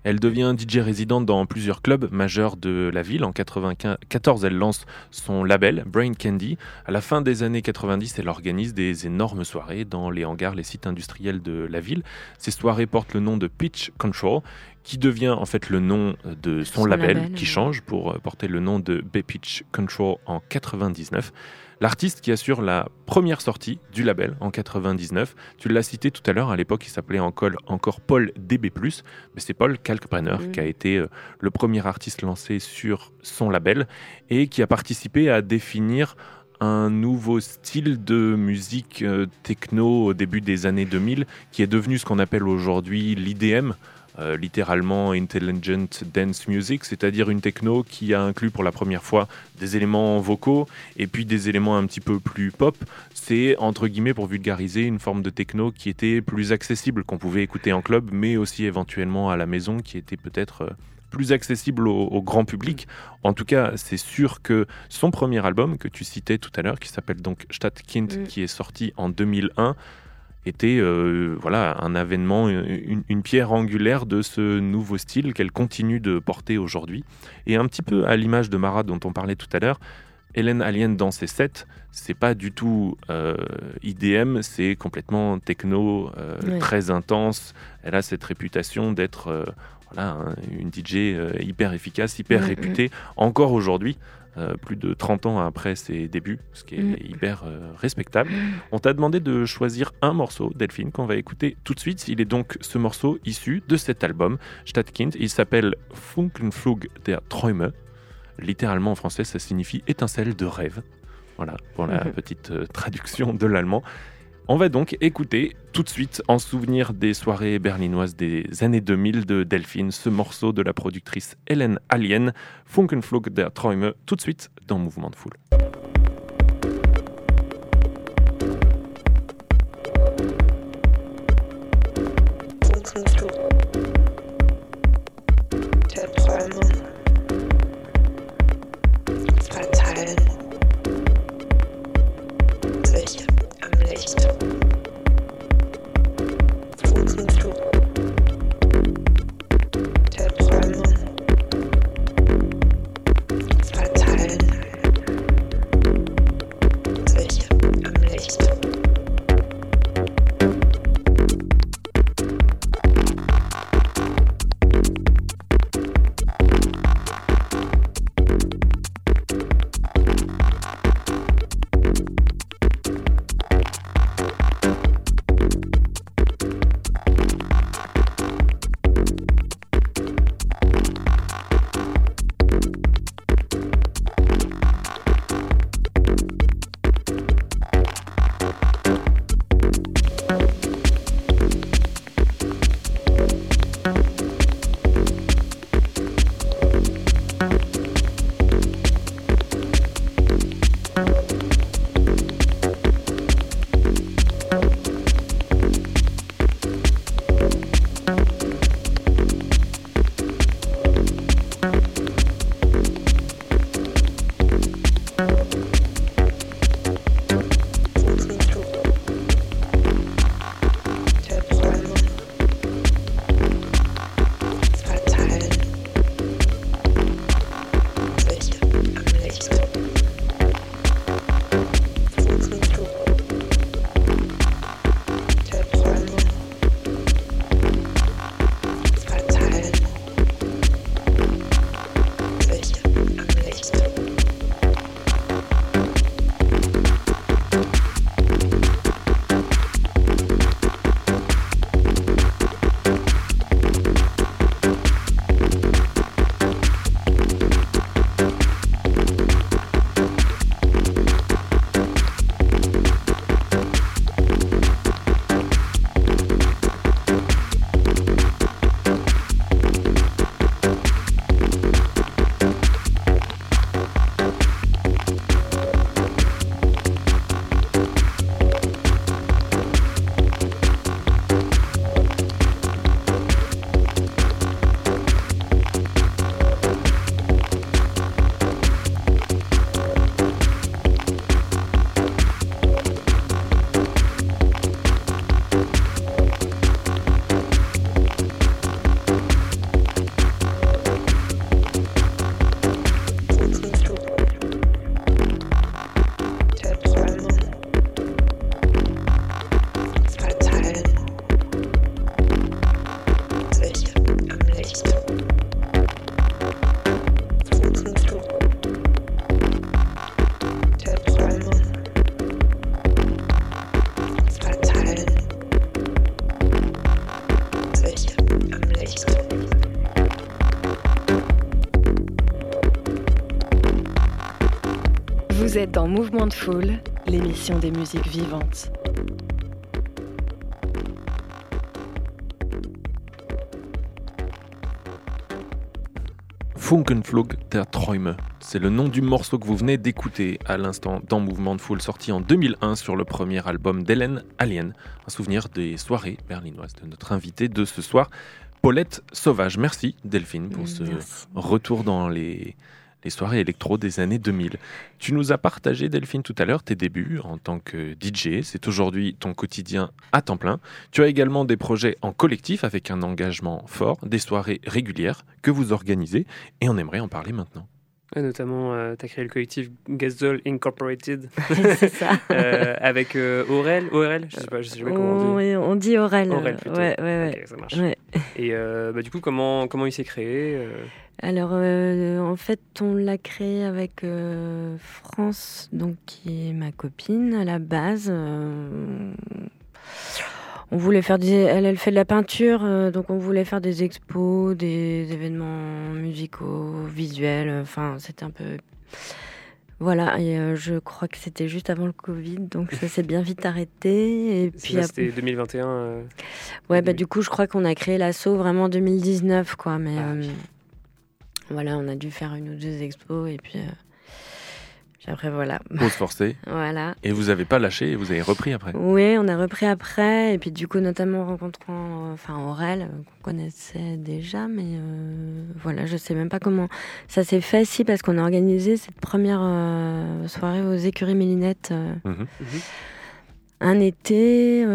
Elle devient DJ résidente dans plusieurs clubs majeurs de la ville. En 1994, elle lance son label Brain Candy. À la fin des années 90, elle organise des énormes soirées dans les hangars, les sites industriels de la ville. Ces soirées portent le nom de Pitch Control, qui devient en fait le nom de son, Son label, label, qui change pour euh, porter le nom de B-Pitch Control en 99. L'artiste qui assure la première sortie du label en 99, tu l'as cité tout à l'heure, à l'époque il s'appelait encore, encore Paul DB+, mais c'est Paul Kalkbrenner Mm. qui a été euh, le premier artiste lancé sur son label et qui a participé à définir un nouveau style de musique euh, techno au début des années 2000 qui est devenu ce qu'on appelle aujourd'hui l'IDM, euh, littéralement Intelligent Dance Music, c'est-à-dire une techno qui a inclus pour la première fois des éléments vocaux et puis des éléments un petit peu plus pop. C'est entre guillemets pour vulgariser une forme de techno qui était plus accessible, qu'on pouvait écouter en club, mais aussi éventuellement à la maison, qui était peut-être euh, plus accessible au, au grand public. En tout cas, c'est sûr que son premier album que tu citais tout à l'heure, qui s'appelle donc Stadtkind, Mm. qui est sorti en 2001, était euh, voilà un avènement, une, une pierre angulaire de ce nouveau style qu'elle continue de porter aujourd'hui. Et un petit peu à l'image de Mara dont on parlait tout à l'heure, Hélène Alien dans ses sets, c'est pas du tout euh, IDM, c'est complètement techno, euh, très intense. Elle a cette réputation d'être voilà, un- une DJ hyper efficace, hyper Mm, réputée, encore aujourd'hui. Euh, plus de 30 ans après ses débuts, ce qui est Mm. hyper euh, respectable. On t'a demandé de choisir un morceau, Delphine, qu'on va écouter tout de suite. Il est donc ce morceau issu de cet album, Stadtkind. Il s'appelle Funkenflug der Träume. Littéralement en français, ça signifie étincelle de rêve. Voilà, pour la Mhm. petite euh, traduction de l'allemand. On va donc écouter tout de suite, en souvenir des soirées berlinoises des années 2000 de Delphine, ce morceau de la productrice Hélène Alien, Funkenflug der Träume, tout de suite dans Mouvement de Foule. Êtes dans Mouvement de Foule, l'émission des musiques vivantes. Funkenflug der Träume. C'est le nom du morceau que vous venez d'écouter à l'instant dans Mouvement de Foule, sorti en 2001 sur le premier album d'Hélène Alien. Un souvenir des soirées berlinoises de notre invité de ce soir, Paulette Sauvage. Merci Delphine pour ce Merci. retour dans les, les soirées électro des années 2000. Tu nous as partagé, Delphine, tout à l'heure tes débuts en tant que DJ. C'est aujourd'hui ton quotidien à temps plein. Tu as également des projets en collectif avec un engagement fort, des soirées régulières que vous organisez et on aimerait en parler maintenant. Ouais, notamment, tu as créé le collectif Gazol Incorporated c'est ça. euh, avec euh, Aurel. Aurel Je sais pas, je sais jamais comment on on, dit. on dit Aurel. Aurel euh, plutôt. Ouais, ouais, ouais. Ok, ça marche. Et euh, bah, du coup, comment, comment il s'est créé euh, Alors, euh, en fait, on l'a créé avec euh, France, donc qui est ma copine à la base. Euh, on voulait faire des, elle, elle fait de la peinture, euh, donc on voulait faire des expos, des événements musicaux, visuels. Enfin, c'était un peu, voilà. Et euh, je crois que c'était juste avant le Covid, donc ça s'est bien vite arrêté. Et puis C'était 2021. euh, Ouais, bah du coup, je crois qu'on a créé l'assaut vraiment en 2019, quoi. Mais Ah, euh, voilà, on a dû faire une ou deux expos et euh, puis après, voilà. Pause forcée. voilà. Et vous n'avez pas lâché et vous avez repris après. Oui, on a repris après et puis du coup, notamment en rencontrant, enfin, Aurel, euh, qu'on connaissait déjà, mais euh, voilà, je sais même pas comment ça s'est fait. Si, parce qu'on a organisé cette première euh, soirée aux écuries Mélinette. euh, Mhm. un été.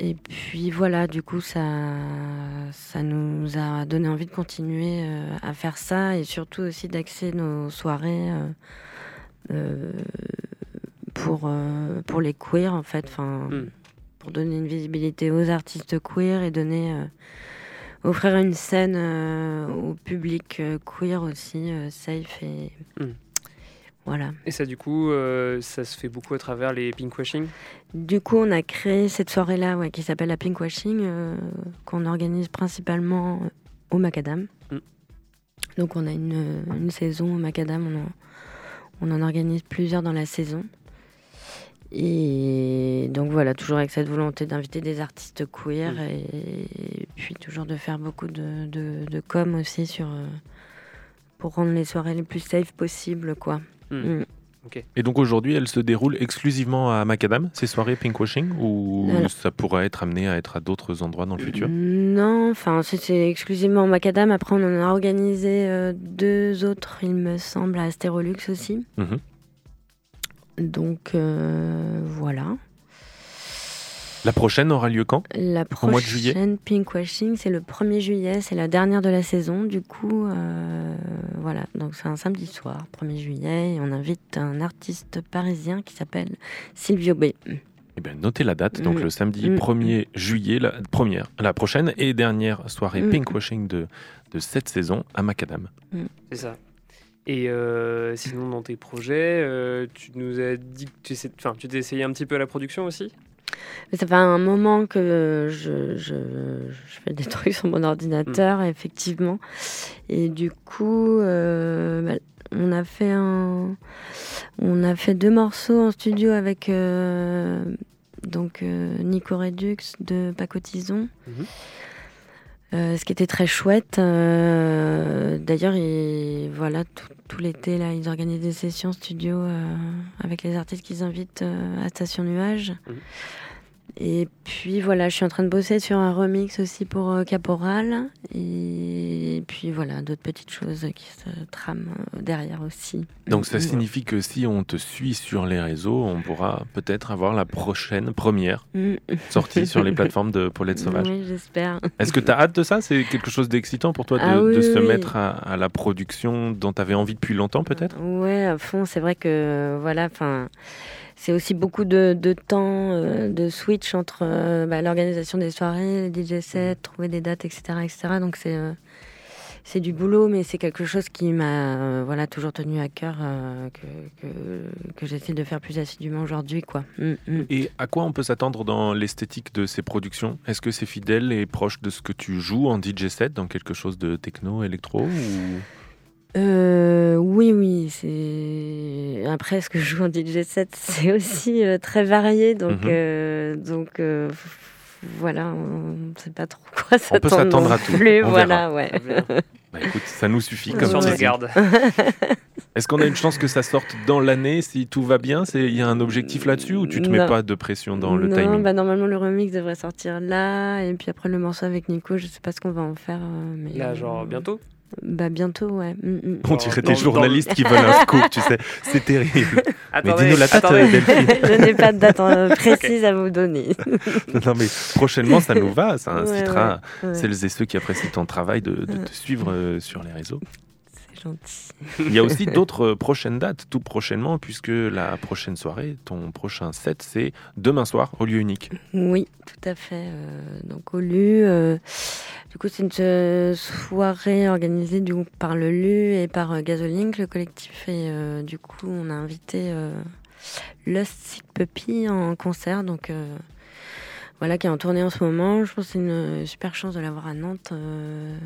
Et puis voilà, du coup, ça, ça nous a donné envie de continuer euh, à faire ça et surtout aussi d'axer nos soirées euh, euh, pour, pour les queers, en fait. Enfin, Mm. Pour donner une visibilité aux artistes queer et donner. offrir une scène au public queer aussi, safe et. Mm. Voilà. Et ça, du coup, euh, ça se fait beaucoup à travers les pinkwashing? Du coup, on a créé cette soirée-là ouais, qui s'appelle la Pinkwashing, euh, qu'on organise principalement euh, au Macadam. Mm. Donc, on a une, une saison au Macadam, on en, on en organise plusieurs dans la saison. Et donc voilà, toujours avec cette volonté d'inviter des artistes queer Mm. et, puis toujours de faire beaucoup de, de, de com aussi sur, euh, pour rendre les soirées les plus safe possibles. Quoi. Mm. Mm. Et donc aujourd'hui, elle se déroule exclusivement à Macadam, ces soirées pinkwashing, ou Alors- ça pourrait être amené à être à d'autres endroits dans le futur? Non, enfin, c'est- c'est exclusivement au Macadam. Après, on en a organisé euh, deux autres, il me semble, à Astérolux aussi. Mhm. Donc, euh, voilà. La prochaine aura lieu quand? La Au mois de juillet? prochaine Pinkwashing, c'est le 1er juillet, c'est la dernière de la saison. Du coup, euh, voilà. Donc, c'est un samedi soir, 1er juillet, et on invite un artiste parisien qui s'appelle Silvio B. Eh bien, notez la date, donc Mm. le samedi Mm. 1er juillet, la première, la prochaine et dernière soirée Mm. pinkwashing de, de cette saison à Macadam. C'est ça. Et euh, sinon, dans tes projets, euh, tu nous as dit que tu tu t'es essayé un petit peu à la production aussi? Mais Ça fait un moment que je, je, je fais des trucs sur mon ordinateur, effectivement. Et du coup, euh, bah, on a fait un, on a fait deux morceaux en studio avec euh, donc euh, Nico Redux de Pacotison. Mhm. Euh, ce qui était très chouette. Euh, D'ailleurs, voilà, tout, l'été, là, ils organisent des sessions studio euh, avec les artistes qu'ils invitent à Station Nuage. Mhm. Et puis voilà, je suis en train de bosser sur un remix aussi pour euh, Caporal. Et puis voilà, d'autres petites choses qui se trament euh, derrière aussi. Donc ça signifie que si on te suit sur les réseaux, on pourra peut-être avoir la prochaine première Mm. sortie sur les plateformes de Paulette Sauvage. Oui, j'espère. Est-ce que tu as hâte de ça? C'est quelque chose d'excitant pour toi de, Ah oui, de se oui. mettre à, à la production dont tu avais envie depuis longtemps peut-être? Ouais, à fond, c'est vrai que voilà, enfin, c'est aussi beaucoup de, de temps euh, de switch entre euh, bah, l'organisation des soirées, les DJ sets, trouver des dates, etc., etc. Donc c'est euh, c'est du boulot, mais c'est quelque chose qui m'a voilà toujours tenu à cœur que, que, que j'essaie de faire plus assidûment aujourd'hui, quoi. Mm, mm. Et à quoi on peut s'attendre dans l'esthétique de ces productions? Est-ce que c'est fidèle et proche de ce que tu joues en DJ set, dans quelque chose de techno, électro ou... Euh, oui, oui. C'est après ce que je joue en DJ set, c'est aussi euh, très varié, donc Mhm. euh, donc euh, voilà, on ne sait pas trop quoi On peut s'attendre. s'attendre à tout. plus, On voilà, ouais. Bah, écoute, ça nous suffit comme teasing. gardes. Est-ce qu'on a une chance que ça sorte dans l'année si tout va bien? C'est il y a un objectif là-dessus ou tu te mets pas de pression dans le non, timing? bah, normalement le remix devrait sortir là, et puis après le morceau avec Nico, je sais pas ce qu'on va en faire. mais Là, euh, genre bientôt? Bah bientôt, ouais. Mm, mm. On dirait des journalistes qui veulent un scoop, tu sais. C'est terrible. Mais Attendez, dis-nous la date, euh, Delphine. je n'ai pas de date euh, précise à vous donner. Non, mais prochainement, ça nous va. Ça Ouais, incitera ouais. celles et ceux qui apprécient ton travail de, de te suivre euh, sur les réseaux. Gentil. Il y a aussi d'autres euh, prochaines dates, tout prochainement, puisque la prochaine soirée, ton prochain set, c'est demain soir au lieu unique. Oui, tout à fait. euh, donc au LU, euh, du coup c'est une soirée organisée du coup, par le LU et par euh, Gasolink, le collectif. Et du coup on a invité Lost Sick Puppy en concert. Donc voilà, qui est en tournée en ce moment. Je pense que c'est une super chance de l'avoir à Nantes euh,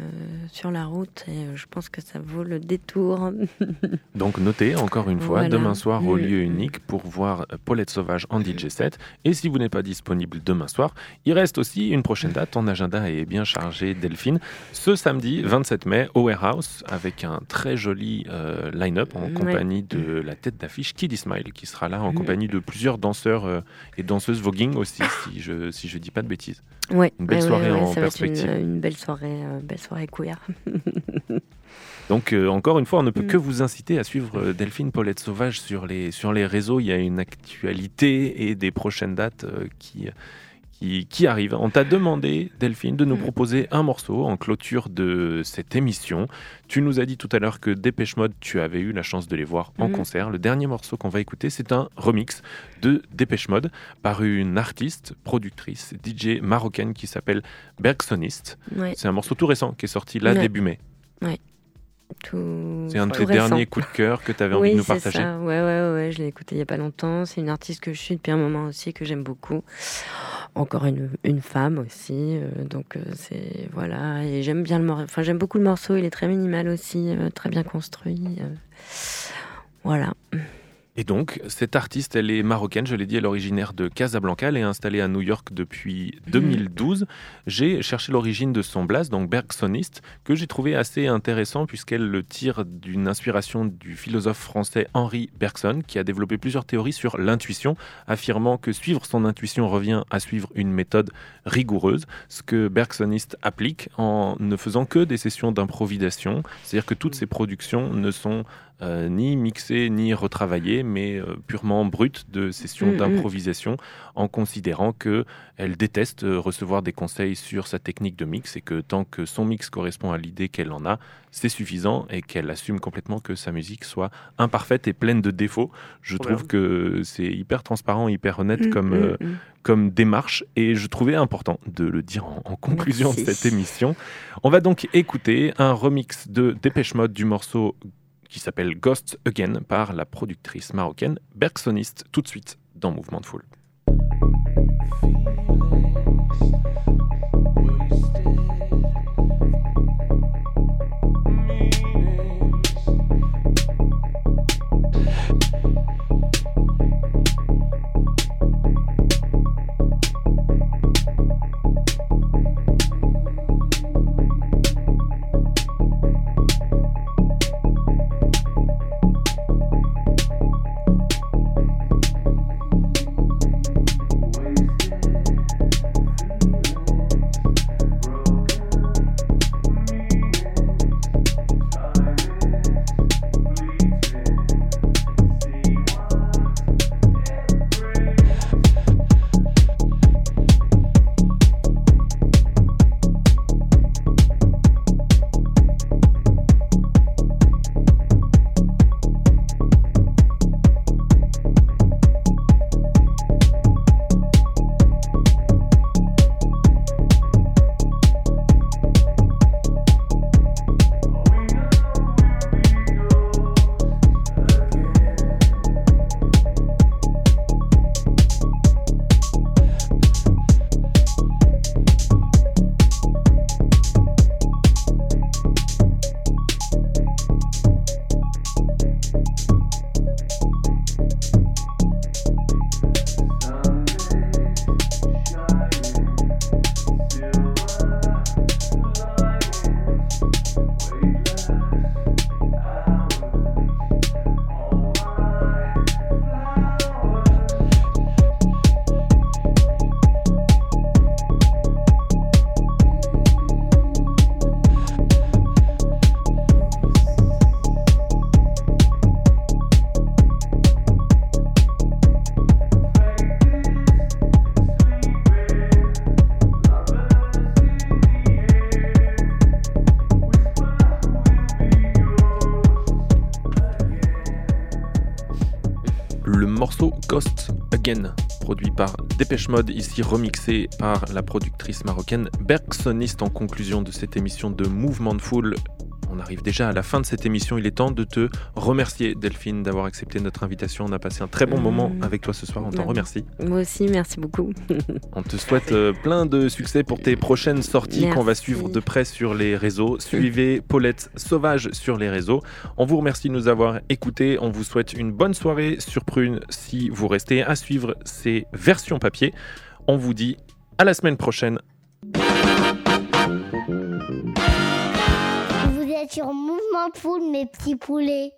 sur la route. Et euh, je pense que ça vaut le détour. Donc notez encore une fois, Voilà. demain soir au lieu unique pour voir euh, Paulette Sauvage en DJ set. Et si vous n'êtes pas disponible demain soir, il reste aussi une prochaine date. Ton agenda est bien chargé, Delphine. Ce samedi 27 mai au Warehouse avec un très joli euh, line-up en Ouais. compagnie de la tête d'affiche Kiddy Smile qui sera là en compagnie de plusieurs danseurs euh, et danseuses voguing aussi, si je, si je dis pas de bêtises. Ouais, Une belle ouais, soirée ouais, en ça va être une- perspective. Une, belle soirée, euh, belle soirée queer. Donc euh, encore une fois, on ne peut Mm. que vous inciter à suivre euh, Delphine Paulette Sauvage sur les, sur les réseaux. Il y a une actualité et des prochaines dates euh, qui, qui, qui arrivent. On t'a demandé, Delphine, de nous Mm. proposer un morceau en clôture de cette émission. Tu nous as dit tout à l'heure que Dépêche Mode, tu avais eu la chance de les voir en Mm. concert. Le dernier morceau qu'on va écouter, c'est un remix de Dépêche Mode par une artiste, productrice, DJ marocaine qui s'appelle Bergsonist. Ouais, C'est un morceau tout récent qui est sorti là Ouais. début mai. Tout. C'est un de tes récent. derniers coups de cœur que tu avais envie oui, de nous partager. ça. Ouais, ouais, ouais, je l'ai écouté il n'y a pas longtemps. C'est une artiste que je suis depuis un moment aussi, que j'aime beaucoup. Encore une, une femme aussi. euh, donc, euh, c'est. Voilà. Et j'aime bien le morceau. Enfin, j'aime beaucoup le morceau. Il est très minimal aussi, euh, très bien construit. Voilà. Et donc, cette artiste, elle est marocaine, je l'ai dit, elle est originaire de Casablanca, elle est installée à New York depuis Mhm. 2012. J'ai cherché l'origine de son blast, donc Bergsoniste, que j'ai trouvé assez intéressant puisqu'elle le tire d'une inspiration du philosophe français Henri Bergson, qui a développé plusieurs théories sur l'intuition, affirmant que suivre son intuition revient à suivre une méthode rigoureuse, ce que Bergsoniste applique en ne faisant que des sessions d'improvisation, c'est-à-dire que toutes ses productions ne sont euh, ni mixées ni retravaillées, mais euh, purement brutes de sessions Mm, mm. d'improvisation, en considérant que elle déteste euh, recevoir des conseils sur sa technique de mix et que tant que son mix correspond à l'idée qu'elle en a, c'est suffisant et qu'elle assume complètement que sa musique soit imparfaite et pleine de défauts. Je Trop trouve que c'est hyper transparent, hyper honnête Mm, comme, mm, euh, comme démarche et je trouvais important de le dire en, en conclusion Merci. de cette émission. On va donc écouter un remix de Dépêche Mode du morceau qui s'appelle Ghost Again par la productrice marocaine Bergsoniste tout de suite dans Mouvement de Foule. Mode, ici remixé par la productrice marocaine Bergsoniste en conclusion de cette émission de Mouvement de Foule. Arrive déjà à la fin de cette émission. Il est temps de te remercier, Delphine, d'avoir accepté notre invitation. On a passé un très bon Mmh. moment avec toi ce soir. On t'en remercie. Moi aussi, merci beaucoup. On te souhaite euh, plein de succès pour tes prochaines sorties qu'on va suivre de près sur les réseaux. Suivez Paulette Sauvage sur les réseaux. On vous remercie de nous avoir écoutés. On vous souhaite une bonne soirée sur Prune si vous restez à suivre ces versions papier. On vous dit à la semaine prochaine. Sur Mouvement de Foule, mes petits poulets.